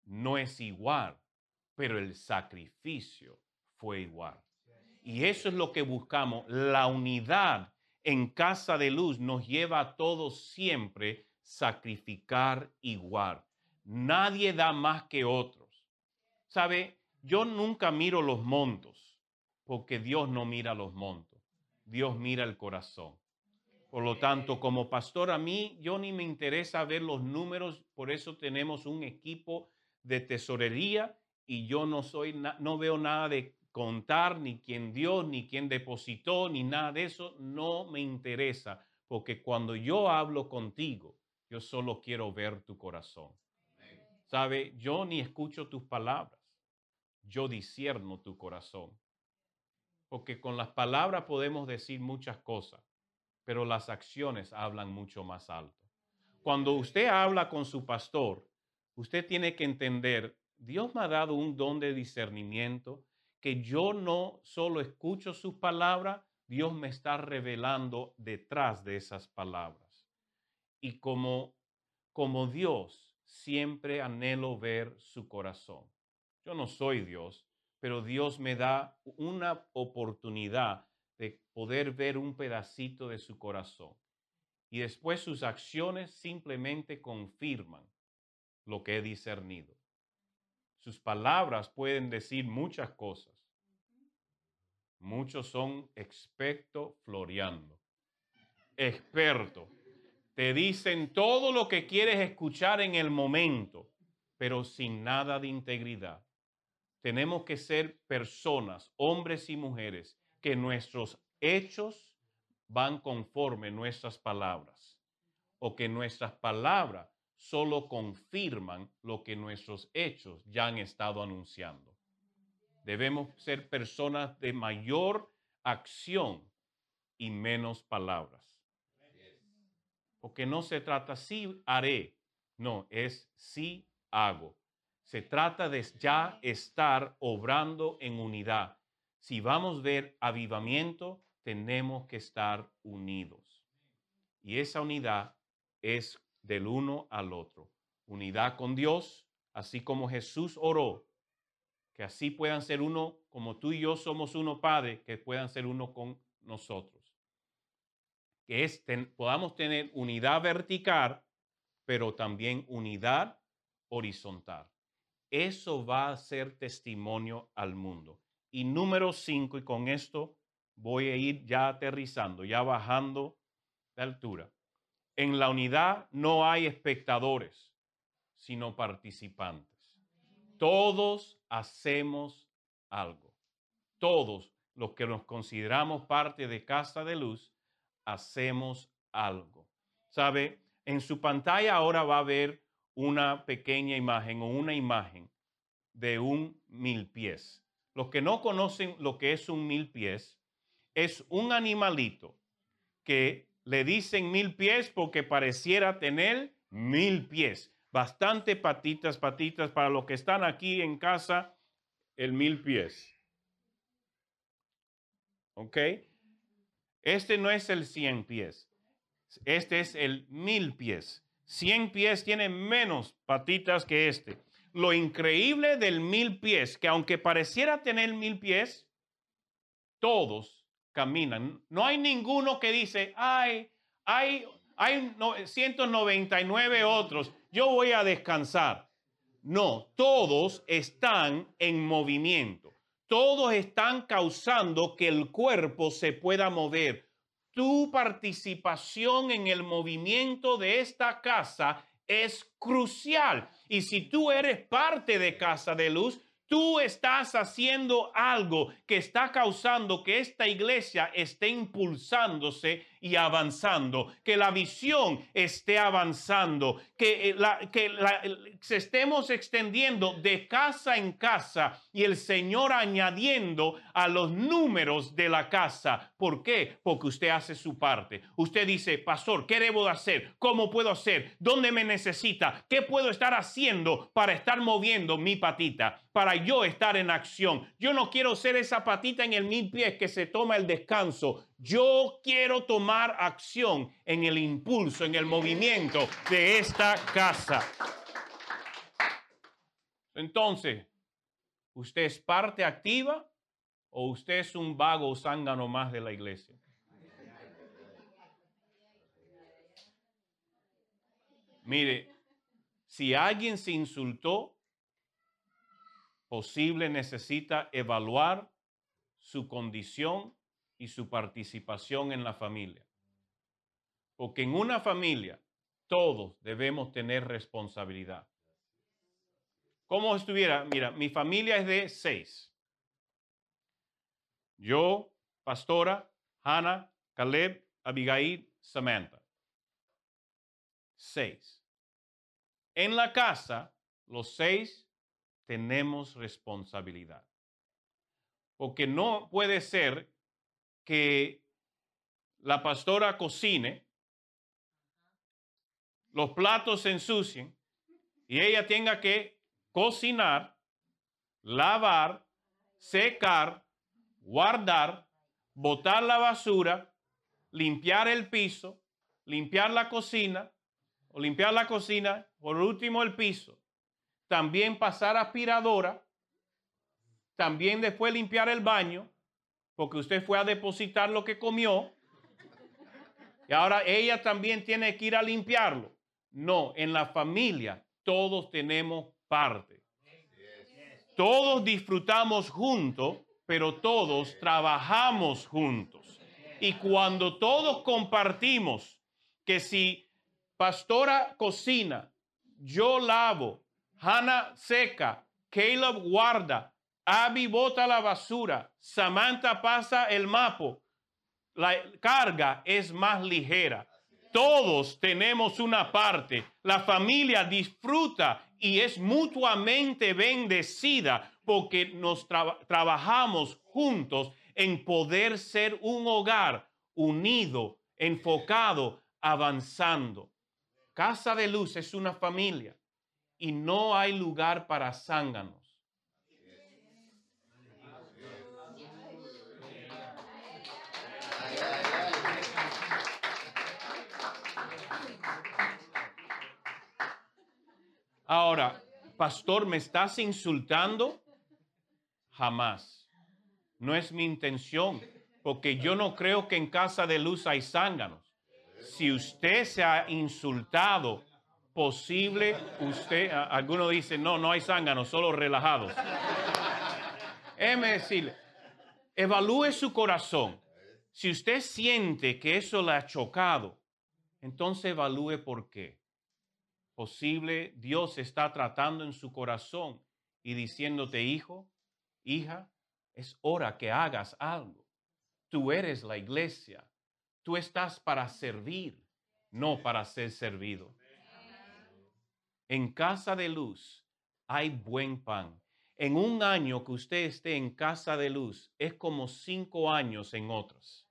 no es igual, pero el sacrificio fue igual. Y eso es lo que buscamos. La unidad en casa de luz nos lleva a todos siempre sacrificar igual. Nadie da más que otros. ¿Sabe? Yo nunca miro los montos, porque Dios no mira los montos. Dios mira el corazón. Por lo tanto, como pastor, a mí yo ni me interesa ver los números, por eso tenemos un equipo de tesorería y yo no soy no veo nada de contar ni quién dio, ni quién depositó, ni nada de eso, no me interesa, porque cuando yo hablo contigo, yo solo quiero ver tu corazón. ¿Sabe? Yo ni escucho tus palabras, yo disierno tu corazón. Porque con las palabras podemos decir muchas cosas, pero las acciones hablan mucho más alto. Cuando usted habla con su pastor, usted tiene que entender, Dios me ha dado un don de discernimiento que yo no solo escucho sus palabras, Dios me está revelando detrás de esas palabras. Y como, como Dios, siempre anhelo ver su corazón. Yo no soy Dios, pero Dios me da una oportunidad de poder ver un pedacito de su corazón. Y después sus acciones simplemente confirman lo que he discernido. Sus palabras pueden decir muchas cosas, Muchos son expertos floreando. Experto. Te dicen todo lo que quieres escuchar en el momento, pero sin nada de integridad. Tenemos que ser personas, hombres y mujeres, que nuestros hechos van conforme nuestras palabras o que nuestras palabras solo confirman lo que nuestros hechos ya han estado anunciando. Debemos ser personas de mayor acción y menos palabras. Porque no se trata si haré, no, es si hago. Se trata de ya estar obrando en unidad. Si vamos a ver avivamiento, tenemos que estar unidos. Y esa unidad es del uno al otro. Unidad con Dios, así como Jesús oró que así puedan ser uno, como tú y yo somos uno, Padre, que puedan ser uno con nosotros. Que es, podamos tener unidad vertical, pero también unidad horizontal. Eso va a ser testimonio al mundo. Y número cinco, y con esto voy a ir ya aterrizando, ya bajando de altura. En la unidad no hay espectadores, sino participantes. Todos hacemos algo. Todos los que nos consideramos parte de Casa de Luz, hacemos algo. ¿Sabe? En su pantalla ahora va a ver una pequeña imagen o una imagen de un mil pies. Los que no conocen lo que es un mil pies, es un animalito que le dicen mil pies porque pareciera tener mil pies bastante patitas, patitas para los que están aquí en casa, el mil pies. ¿Ok? Este no es el cien pies. Este es el mil pies. Cien pies tiene menos patitas que este. Lo increíble del mil pies, que aunque pareciera tener mil pies, todos caminan. No hay ninguno que dice, ay, hay, hay 199 otros yo voy a descansar. No, todos están en movimiento. Todos están causando que el cuerpo se pueda mover. Tu participación en el movimiento de esta casa es crucial. Y si tú eres parte de Casa de Luz, Tú estás haciendo algo que está causando que esta iglesia esté impulsándose y avanzando, que la visión esté avanzando, que, eh, la, que se estemos extendiendo de casa en casa y el Señor añadiendo a los números de la casa. ¿Por qué? Porque usted hace su parte. Usted dice, pastor, ¿qué debo de hacer? ¿Cómo puedo hacer? ¿Dónde me necesita? ¿Qué puedo estar haciendo para estar moviendo mi patita? Para yo estar en acción. Yo no quiero ser esa patita en el mil pies que se toma el descanso. Yo quiero tomar acción en el impulso, en el movimiento de esta casa. Entonces, ¿usted es parte activa o usted es un vago zángano más de la iglesia? Mire, si alguien se insultó, posible necesita evaluar su condición y su participación en la familia. Porque en una familia todos debemos tener responsabilidad. ¿Cómo estuviera? Mira, mi familia es de seis. Yo, pastora, Hannah, Caleb, Abigail, Samantha. Seis. En la casa, los seis tenemos responsabilidad. Porque no puede ser que la pastora cocine, los platos se ensucien y ella tenga que cocinar, lavar, secar, guardar, botar la basura, limpiar el piso, limpiar la cocina, o limpiar la cocina, por último el piso. También pasar aspiradora, también después limpiar el baño, porque usted fue a depositar lo que comió y ahora ella también tiene que ir a limpiarlo. No, en la familia todos tenemos parte. Todos disfrutamos juntos, pero todos trabajamos juntos. Y cuando todos compartimos que si pastora cocina, yo lavo, Hannah seca, Caleb guarda, Abby bota la basura, Samantha pasa el mapo, la carga es más ligera. Todos tenemos una parte. La familia disfruta y es mutuamente bendecida porque nos trabajamos juntos en poder ser un hogar unido, enfocado, avanzando. Casa de Luz es una familia y no hay lugar para zánganos. Ahora, pastor, ¿me estás insultando? Jamás. No es mi intención, porque yo no creo que en casa de luz hay zánganos. Si usted se ha insultado, posible, usted, alguno dice, no, no hay zánganos, solo relajados. Déjeme decirle, evalúe su corazón. Si usted siente que eso le ha chocado, entonces evalúe por qué posible Dios está tratando en su corazón y diciéndote, hijo, hija, es hora que hagas algo. Tú eres la iglesia. Tú estás para servir, no para ser servido. En casa de luz hay buen pan. En un año que usted esté en casa de luz es como cinco años en otros.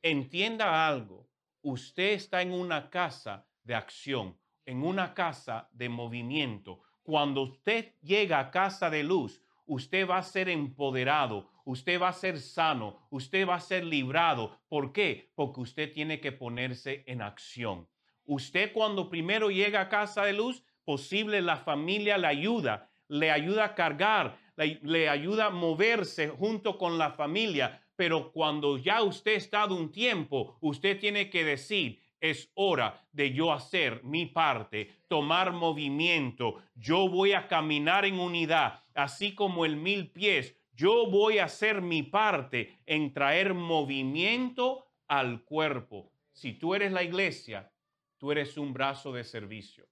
Entienda algo, usted está en una casa de acción en una casa de movimiento. Cuando usted llega a casa de luz, usted va a ser empoderado, usted va a ser sano, usted va a ser librado. ¿Por qué? Porque usted tiene que ponerse en acción. Usted cuando primero llega a casa de luz, posible la familia le ayuda, le ayuda a cargar, le, le ayuda a moverse junto con la familia. Pero cuando ya usted ha estado un tiempo, usted tiene que decir, es hora de yo hacer mi parte, tomar movimiento. Yo voy a caminar en unidad, así como el mil pies. Yo voy a hacer mi parte en traer movimiento al cuerpo. Si tú eres la iglesia, tú eres un brazo de servicio.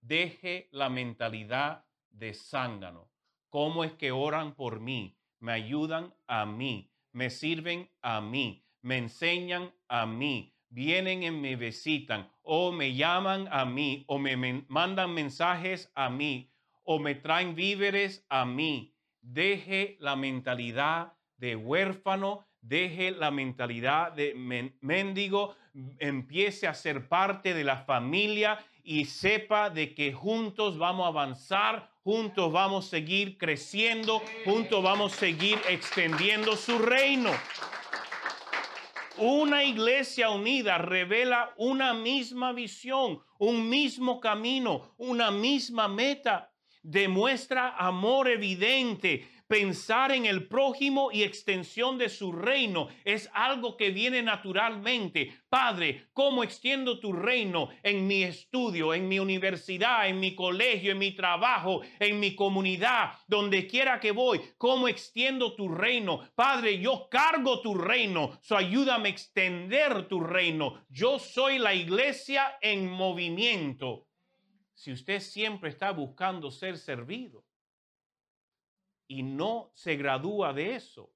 Deje la mentalidad de zángano. ¿Cómo es que oran por mí? Me ayudan a mí, me sirven a mí, me enseñan a mí, vienen y me visitan, o me llaman a mí, o me mandan mensajes a mí, o me traen víveres a mí. Deje la mentalidad de huérfano, deje la mentalidad de mendigo, empiece a ser parte de la familia y sepa de que juntos vamos a avanzar, juntos vamos a seguir creciendo, juntos vamos a seguir extendiendo su reino. Una iglesia unida revela una misma visión, un mismo camino, una misma meta. Demuestra amor evidente, Pensar en el prójimo y extensión de su reino es algo que viene naturalmente. Padre, ¿cómo extiendo tu reino en mi estudio, en mi universidad, en mi colegio, en mi trabajo, en mi comunidad, donde quiera que voy? ¿Cómo extiendo tu reino? Padre, yo cargo tu reino. So ayúdame a extender tu reino. Yo soy la iglesia en movimiento. Si usted siempre está buscando ser servido, y no se gradúa de eso,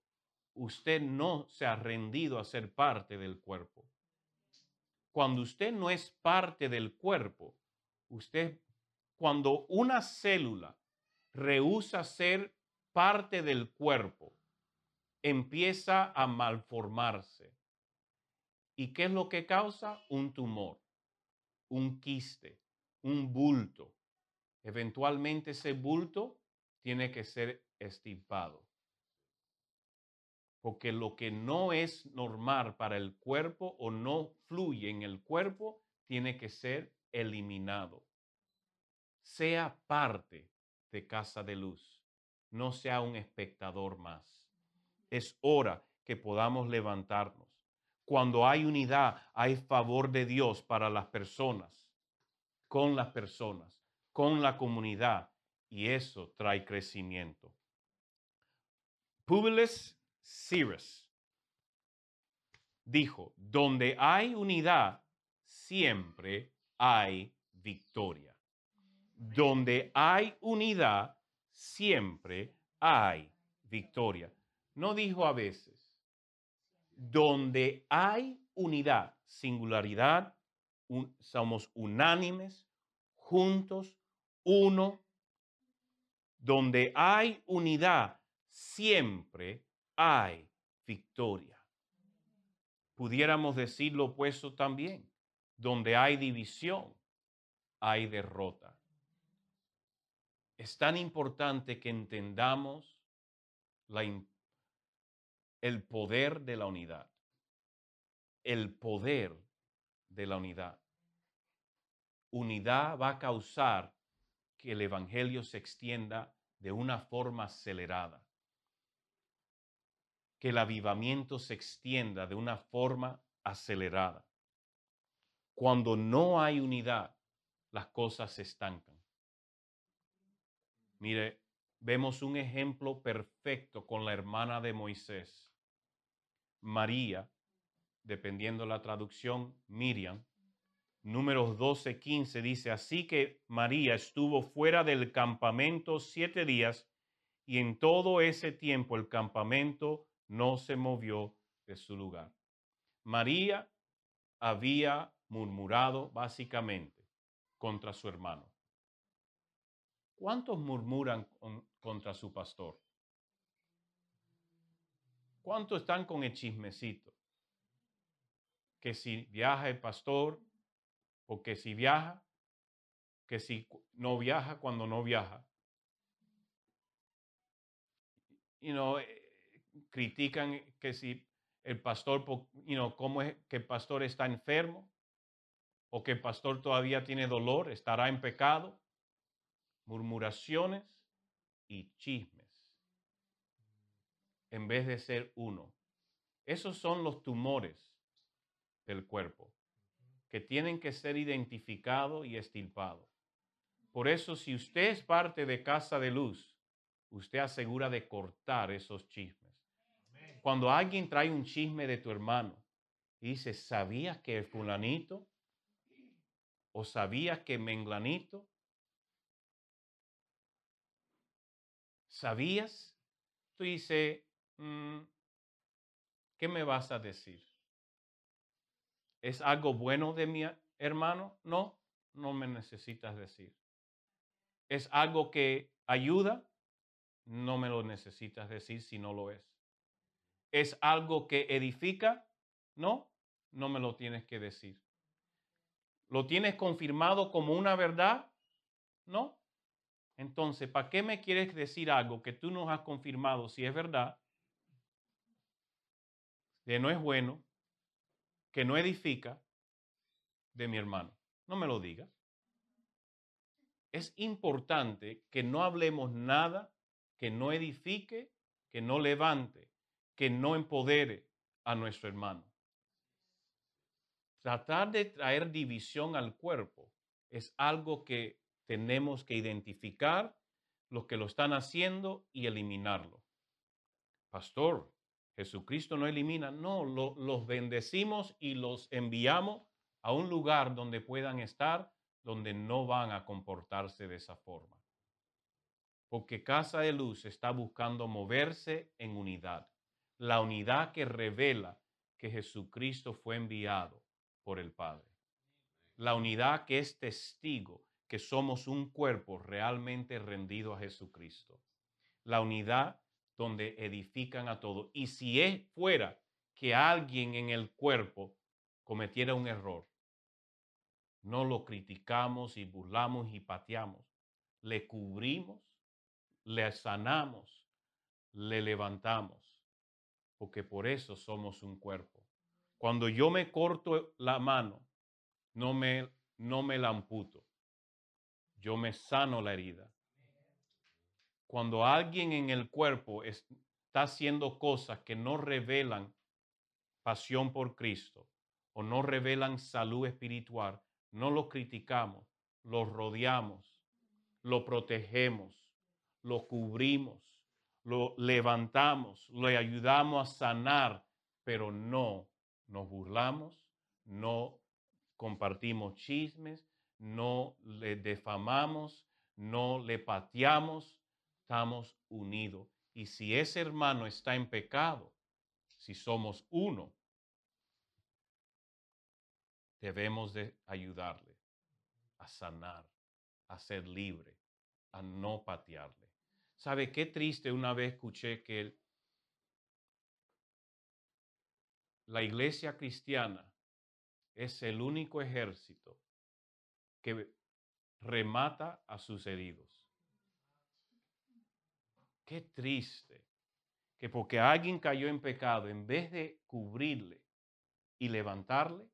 usted no se ha rendido a ser parte del cuerpo. Cuando usted no es parte del cuerpo, usted, cuando una célula rehúsa ser parte del cuerpo, empieza a malformarse. ¿Y qué es lo que causa? Un tumor, un quiste, un bulto. Eventualmente ese bulto tiene que ser estipado. Porque lo que no es normal para el cuerpo o no fluye en el cuerpo tiene que ser eliminado. Sea parte de casa de luz, no sea un espectador más. Es hora que podamos levantarnos. Cuando hay unidad, hay favor de Dios para las personas, con las personas, con la comunidad, y eso trae crecimiento. Publius Cyrus dijo, donde hay unidad, siempre hay victoria. Donde hay unidad, siempre hay victoria. No dijo a veces. Donde hay unidad, singularidad, somos unánimes, juntos, uno. Donde hay unidad, siempre hay victoria. Pudiéramos decir lo opuesto también. Donde hay división, hay derrota. Es tan importante que entendamos el poder de la unidad. El poder de la unidad. Unidad va a causar que el Evangelio se extienda de una forma acelerada que el avivamiento se extienda de una forma acelerada. Cuando no hay unidad, las cosas se estancan. Mire, vemos un ejemplo perfecto con la hermana de Moisés, María, dependiendo la traducción, Miriam. Números 12, 15 dice, así que María estuvo fuera del campamento siete días y en todo ese tiempo el campamento no se movió de su lugar. María había murmurado básicamente contra su hermano. ¿Cuántos murmuran contra su pastor? ¿Cuántos están con el chismecito? Que si viaja el pastor, o que si viaja, que si no viaja cuando no viaja. You know, critican que si el pastor, you know, cómo es que el pastor está enfermo o que el pastor todavía tiene dolor, estará en pecado, murmuraciones y chismes, en vez de ser uno. Esos son los tumores del cuerpo que tienen que ser identificados y estilpados. Por eso, si usted es parte de Casa de Luz, usted asegura de cortar esos chismes cuando alguien trae un chisme de tu hermano y dice, ¿sabías que el fulanito? ¿O sabías que menglanito? ¿Sabías? Tú dices, mm, ¿qué me vas a decir? ¿Es algo bueno de mi hermano? No, no me necesitas decir. ¿Es algo que ayuda? No me lo necesitas decir si no lo es. ¿Es algo que edifica? No, no me lo tienes que decir. ¿Lo tienes confirmado como una verdad? No. Entonces, ¿para qué me quieres decir algo que tú no has confirmado si es verdad? Que no es bueno, que no edifica de mi hermano. No me lo digas. Es importante que no hablemos nada que no edifique, que no levante, que no empodere a nuestro hermano. Tratar de traer división al cuerpo es algo que tenemos que identificar los que lo están haciendo y eliminarlo. Pastor, Jesucristo no elimina, no, los bendecimos y los enviamos a un lugar donde puedan estar, donde no van a comportarse de esa forma. Porque Casa de Luz está buscando moverse en unidad, la unidad que revela que Jesucristo fue enviado por el Padre, la unidad que es testigo que somos un cuerpo realmente rendido a Jesucristo, la unidad donde edifican a todos. Y si es fuera que alguien en el cuerpo cometiera un error, no lo criticamos y burlamos y pateamos, le cubrimos, le sanamos, le levantamos, porque por eso somos un cuerpo. Cuando yo me corto la mano, no me, no me la amputo, yo me sano la herida cuando alguien en el cuerpo está haciendo cosas que no revelan pasión por Cristo o no revelan salud espiritual, no lo criticamos, lo rodeamos, lo protegemos, lo cubrimos, lo levantamos, le ayudamos a sanar, pero no nos burlamos, no compartimos chismes, no le defamamos, no le pateamos, estamos unidos. Y si ese hermano está en pecado, si somos uno, debemos de ayudarle a sanar, a ser libre, a no patearle. ¿Sabe qué triste? Una vez escuché que la iglesia cristiana es el único ejército que remata a sus heridos. Qué triste que porque alguien cayó en pecado, en vez de cubrirle y levantarle,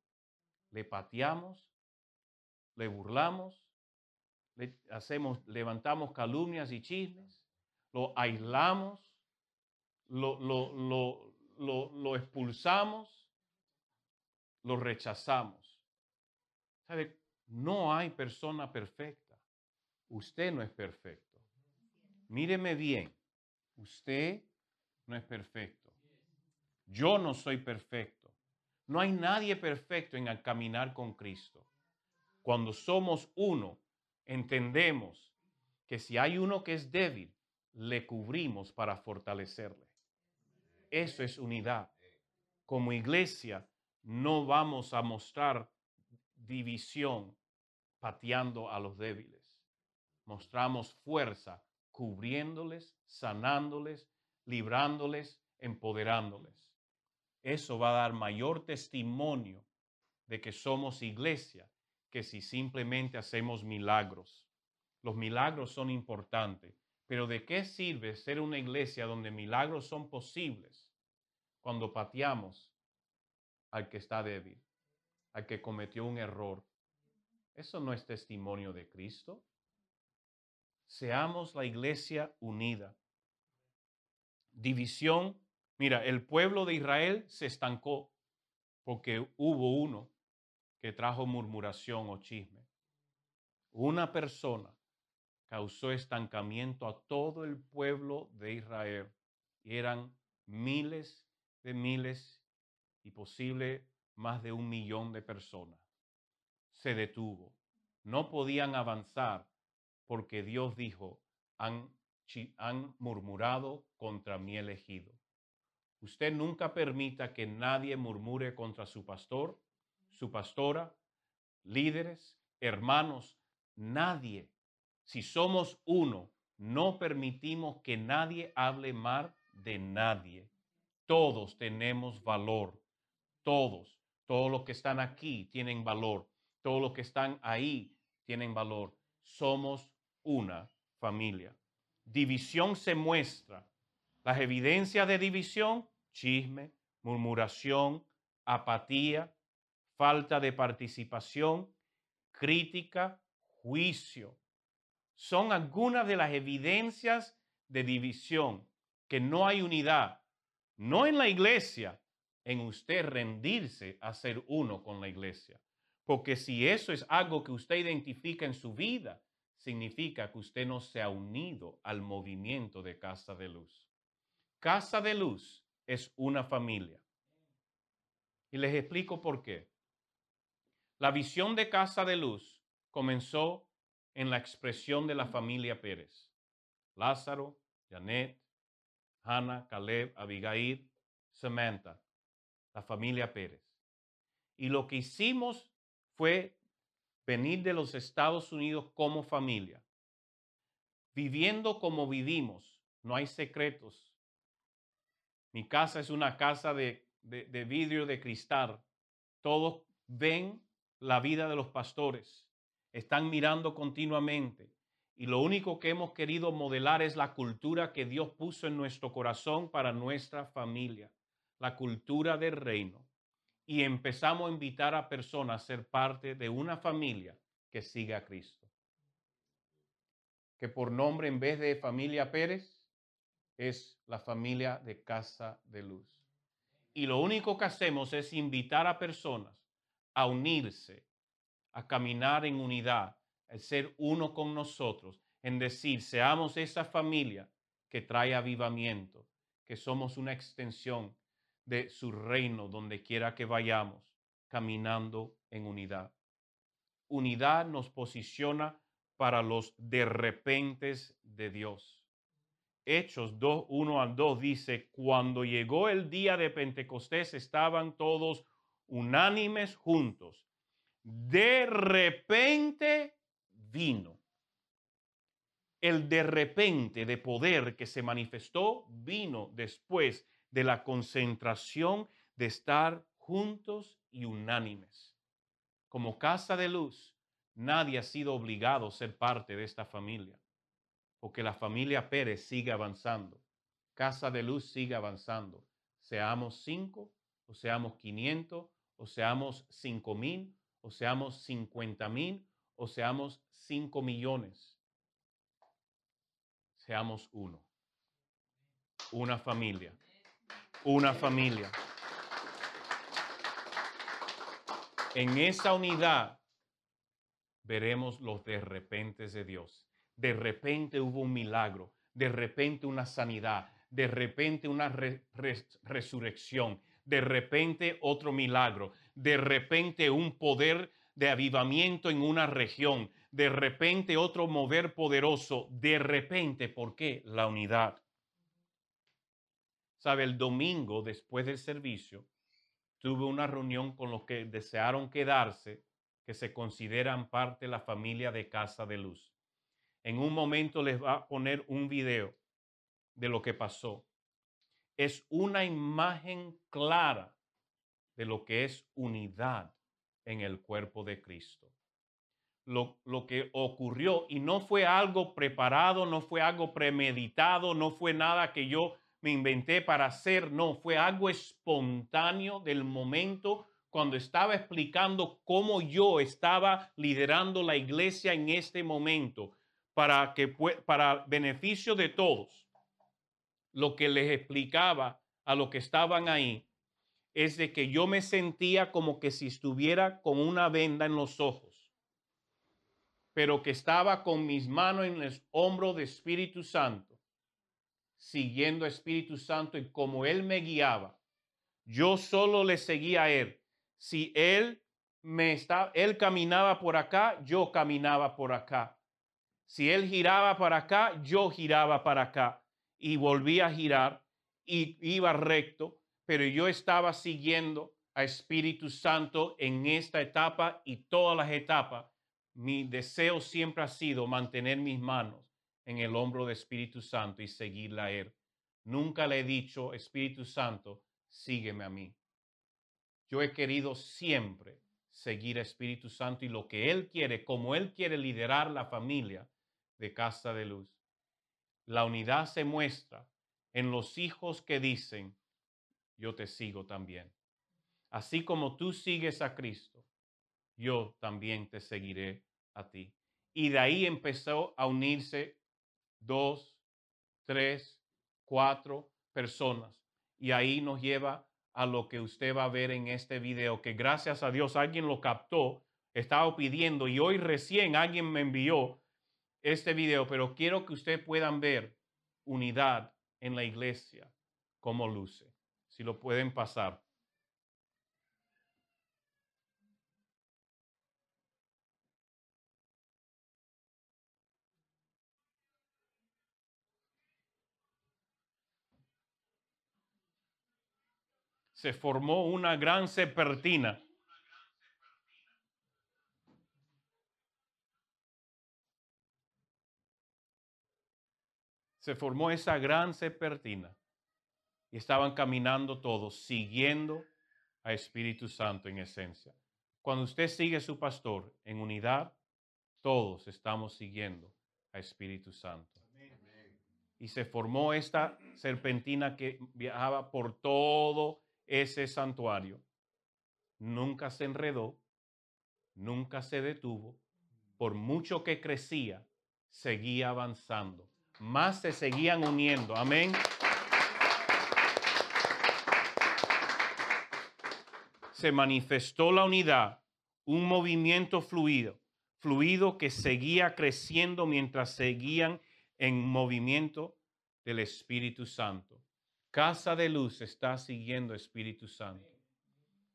le pateamos, le burlamos, le hacemos, levantamos calumnias y chismes, lo aislamos, lo, lo, lo expulsamos, lo rechazamos. ¿Sabe? No hay persona perfecta. Usted no es perfecto. Míreme bien. Usted no es perfecto. Yo no soy perfecto. No hay nadie perfecto en el caminar con Cristo. Cuando somos uno, entendemos que si hay uno que es débil, le cubrimos para fortalecerle. Eso es unidad. Como iglesia, no vamos a mostrar división pateando a los débiles. Mostramos fuerza cubriéndoles, sanándoles, librándoles, empoderándoles. Eso va a dar mayor testimonio de que somos iglesia que si simplemente hacemos milagros. Los milagros son importantes, pero ¿de qué sirve ser una iglesia donde milagros son posibles cuando pateamos al que está débil, al que cometió un error? Eso no es testimonio de Cristo. Seamos la iglesia unida. División. Mira, el pueblo de Israel se estancó porque hubo uno que trajo murmuración o chisme. Una persona causó estancamiento a todo el pueblo de Israel. Y eran miles de miles y posible más de un millón de personas. Se detuvo. No podían avanzar porque Dios dijo, han han murmurado contra mi elegido. Usted nunca permita que nadie murmure contra su pastor, su pastora, líderes, hermanos, nadie. Si somos uno, no permitimos que nadie hable mal de nadie. Todos tenemos valor. Todos. Todos los que están aquí tienen valor. Todos los que están ahí tienen valor. Somos una familia. División se muestra. Las evidencias de división, chisme, murmuración, apatía, falta de participación, crítica, juicio. Son algunas de las evidencias de división, que no hay unidad, no en la iglesia, en usted rendirse a ser uno con la iglesia. Porque si eso es algo que usted identifica en su vida, significa que usted no se ha unido al movimiento de Casa de Luz. Casa de Luz es una familia. Y les explico por qué. La visión de Casa de Luz comenzó en la expresión de la familia Pérez. Lázaro, Janet, Hannah, Caleb, Abigail, Samantha, la familia Pérez. Y lo que hicimos fue venir de los Estados Unidos como familia, viviendo como vivimos. No hay secretos. Mi casa es una casa de, de, vidrio, de cristal. Todos ven la vida de los pastores. Están mirando continuamente. Y lo único que hemos querido modelar es la cultura que Dios puso en nuestro corazón para nuestra familia, la cultura del reino y empezamos a invitar a personas a ser parte de una familia que siga a Cristo. Que por nombre, en vez de familia Pérez, es la familia de Casa de Luz. Y lo único que hacemos es invitar a personas a unirse, a caminar en unidad, a ser uno con nosotros, en decir, seamos esa familia que trae avivamiento, que somos una extensión de su reino donde quiera que vayamos, caminando en unidad. Unidad nos posiciona para los de repentes de Dios. Hechos 2, 1 al 2 dice, cuando llegó el día de Pentecostés estaban todos unánimes juntos. De repente vino. El de repente de poder que se manifestó vino después de la concentración de estar juntos y unánimes. Como casa de luz, nadie ha sido obligado a ser parte de esta familia, porque la familia Pérez sigue avanzando, casa de luz sigue avanzando, seamos cinco, o seamos quinientos, o seamos cinco mil, o seamos cincuenta mil, o seamos cinco millones. Seamos uno, una familia una familia. En esa unidad veremos los de repente de Dios. De repente hubo un milagro, de repente una sanidad, de repente una resurrección, de repente otro milagro, de repente un poder de avivamiento en una región, de repente otro mover poderoso, de repente, ¿por qué? La unidad. Sabe, el domingo después del servicio tuve una reunión con los que desearon quedarse, que se consideran parte de la familia de Casa de Luz. En un momento les va a poner un video de lo que pasó. Es una imagen clara de lo que es unidad en el cuerpo de Cristo. Lo, lo, que ocurrió y no fue algo preparado, no fue algo premeditado, no fue nada que yo me inventé para hacer, no, fue algo espontáneo del momento cuando estaba explicando cómo yo estaba liderando la iglesia en este momento para que para beneficio de todos. Lo que les explicaba a los que estaban ahí es de que yo me sentía como que si estuviera con una venda en los ojos, pero que estaba con mis manos en el hombro de Espíritu Santo siguiendo a Espíritu Santo y como Él me guiaba, yo solo le seguía a Él. Si Él me estaba, Él caminaba por acá, yo caminaba por acá. Si él giraba para acá, yo giraba para acá y volvía a girar y iba recto, pero yo estaba siguiendo a Espíritu Santo en esta etapa y todas las etapas. Mi deseo siempre ha sido mantener mis manos en el hombro de Espíritu Santo y seguirla a Él. Nunca le he dicho, Espíritu Santo, sígueme a mí. Yo he querido siempre seguir a Espíritu Santo y lo que Él quiere, como Él quiere liderar la familia de Casa de Luz. La unidad se muestra en los hijos que dicen, yo te sigo también. Así como tú sigues a Cristo, yo también te seguiré a ti. Y de ahí empezó a unirse dos, tres, cuatro personas. Y ahí nos lleva a lo que usted va a ver en este video, que gracias a Dios alguien lo captó, estaba pidiendo y hoy recién alguien me envió este video, pero quiero que ustedes puedan ver unidad en la iglesia, como luce. Si lo pueden pasar. se formó una gran serpentina. Se formó esa gran serpentina y estaban caminando todos, siguiendo a Espíritu Santo en esencia. Cuando usted sigue a su pastor en unidad, todos estamos siguiendo a Espíritu Santo. Y se formó esta serpentina que viajaba por todo ese santuario nunca se enredó, nunca se detuvo, por mucho que crecía, seguía avanzando. Más se seguían uniendo. Amén. Se manifestó la unidad, un movimiento fluido, fluido que seguía creciendo mientras seguían en movimiento del Espíritu Santo. Casa de Luz está siguiendo Espíritu Santo.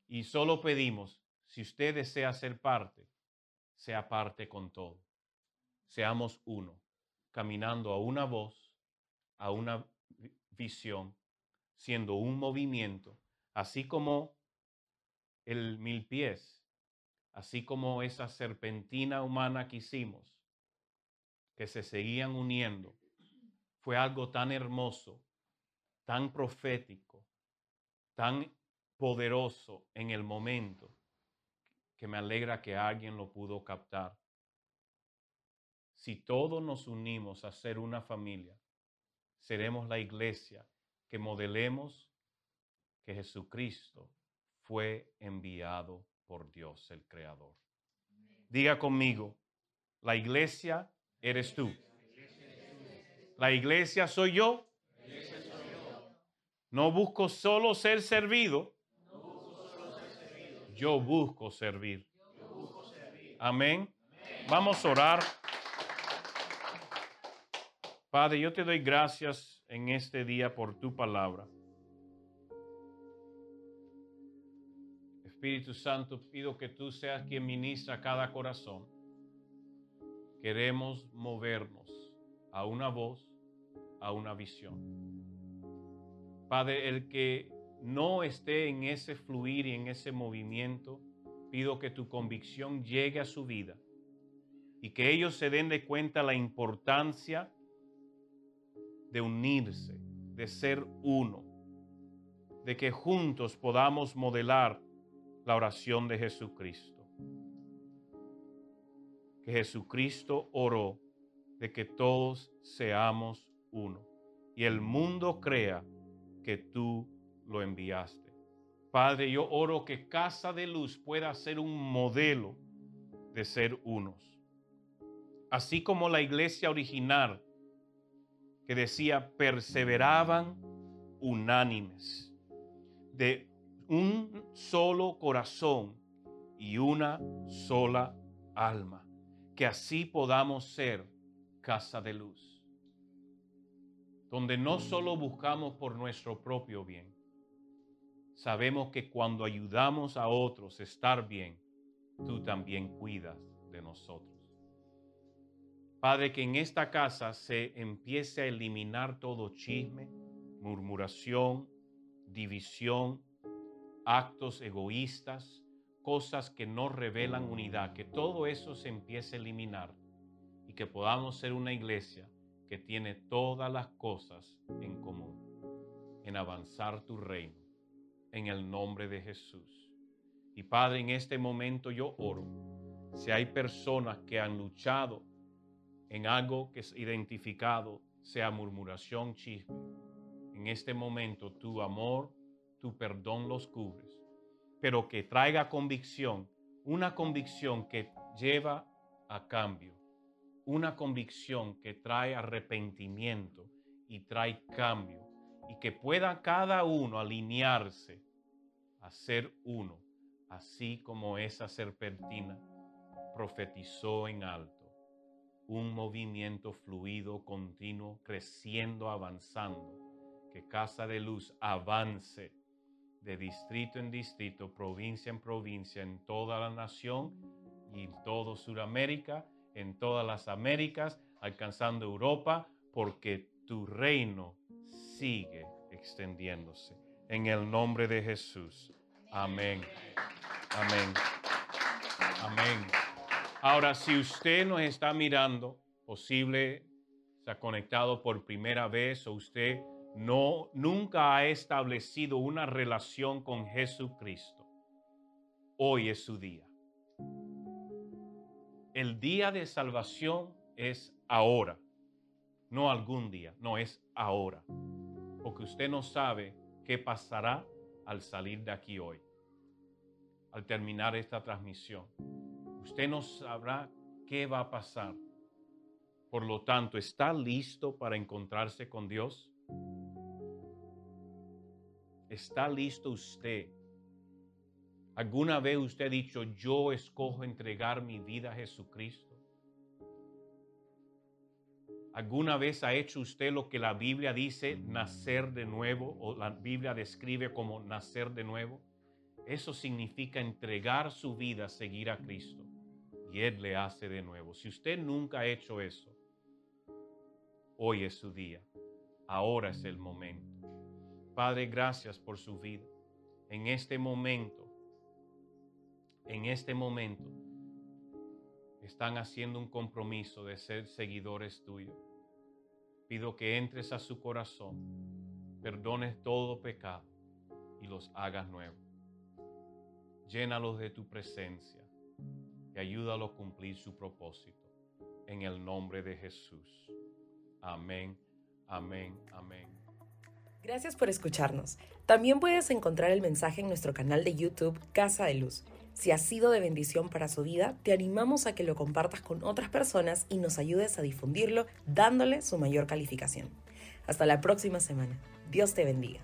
Y solo pedimos, si usted desea ser parte, sea parte con todo. Seamos uno, caminando a una voz, a una visión, siendo un movimiento, así como el mil pies, así como esa serpentina humana que hicimos, que se seguían uniendo. Fue algo tan hermoso tan profético, tan poderoso en el momento, que me alegra que alguien lo pudo captar. Si todos nos unimos a ser una familia, seremos la iglesia que modelemos que Jesucristo fue enviado por Dios el Creador. Diga conmigo, la iglesia eres tú. La iglesia soy yo no busco solo ser servido. Yo busco servir. Amén. Vamos a orar. Padre, yo te doy gracias en este día por tu palabra. Espíritu Santo, pido que tú seas quien ministra cada corazón. Queremos movernos a una voz, a una visión. Padre, el que no esté en ese fluir y en ese movimiento, pido que tu convicción llegue a su vida y que ellos se den de cuenta la importancia de unirse, de ser uno, de que juntos podamos modelar la oración de Jesucristo. Que Jesucristo oró de que todos seamos uno y el mundo crea que tú lo enviaste. Padre, yo oro que Casa de Luz pueda ser un modelo de ser unos. Así como la iglesia original que decía, perseveraban unánimes, de un solo corazón y una sola alma. Que así podamos ser casa de luz donde no solo buscamos por nuestro propio bien, sabemos que cuando ayudamos a otros a estar bien, tú también cuidas de nosotros. Padre, que en esta casa se empiece a eliminar todo chisme, murmuración, división, actos egoístas, cosas que no revelan unidad, que todo eso se empiece a eliminar y que podamos ser una iglesia que tiene todas las cosas en común, en avanzar tu reino, en el nombre de Jesús. Y Padre, en este momento yo oro, si hay personas que han luchado en algo que es identificado, sea murmuración, chisme, en este momento tu amor, tu perdón los cubres, pero que traiga convicción, una convicción que lleva a cambio, una convicción que trae arrepentimiento y trae cambio, y que pueda cada uno alinearse a ser uno, así como esa serpentina profetizó en alto. Un movimiento fluido, continuo, creciendo, avanzando. Que Casa de Luz avance de distrito en distrito, provincia en provincia, en toda la nación y en todo Sudamérica, en todas las Américas, alcanzando Europa, porque tu reino sigue extendiéndose. En el nombre de Jesús. Amén. Amén. Amén. Ahora, si usted nos está mirando, posible se ha conectado por primera vez o usted no nunca ha establecido una relación con Jesucristo, hoy es su día. El día de salvación es ahora, no algún día, no es ahora, porque usted no sabe qué pasará al salir de aquí hoy, al terminar esta transmisión. Usted no sabrá qué va a pasar. Por lo tanto, ¿está listo para encontrarse con Dios? ¿Está listo usted? ¿Alguna vez usted ha dicho, yo escojo entregar mi vida a Jesucristo? ¿Alguna vez ha hecho usted lo que la Biblia dice, nacer de nuevo, o la Biblia describe como nacer de nuevo? Eso significa entregar su vida seguir a Cristo. Y Él le hace de nuevo. Si usted nunca ha hecho eso, hoy es su día. Ahora es el momento. Padre, gracias por su vida. En este momento, en este momento, están haciendo un compromiso de ser seguidores tuyos. Pido que entres a su corazón, perdones todo pecado y los hagas nuevos. Llénalos de tu presencia y ayúdalo a cumplir su propósito. En el nombre de Jesús. Amén, amén, amén.
Gracias por escucharnos. También puedes encontrar el mensaje en nuestro canal de YouTube Casa de Luz. Si ha sido de bendición para su vida, te animamos a que lo compartas con otras personas y nos ayudes a difundirlo dándole su mayor calificación. Hasta la próxima semana. Dios te bendiga.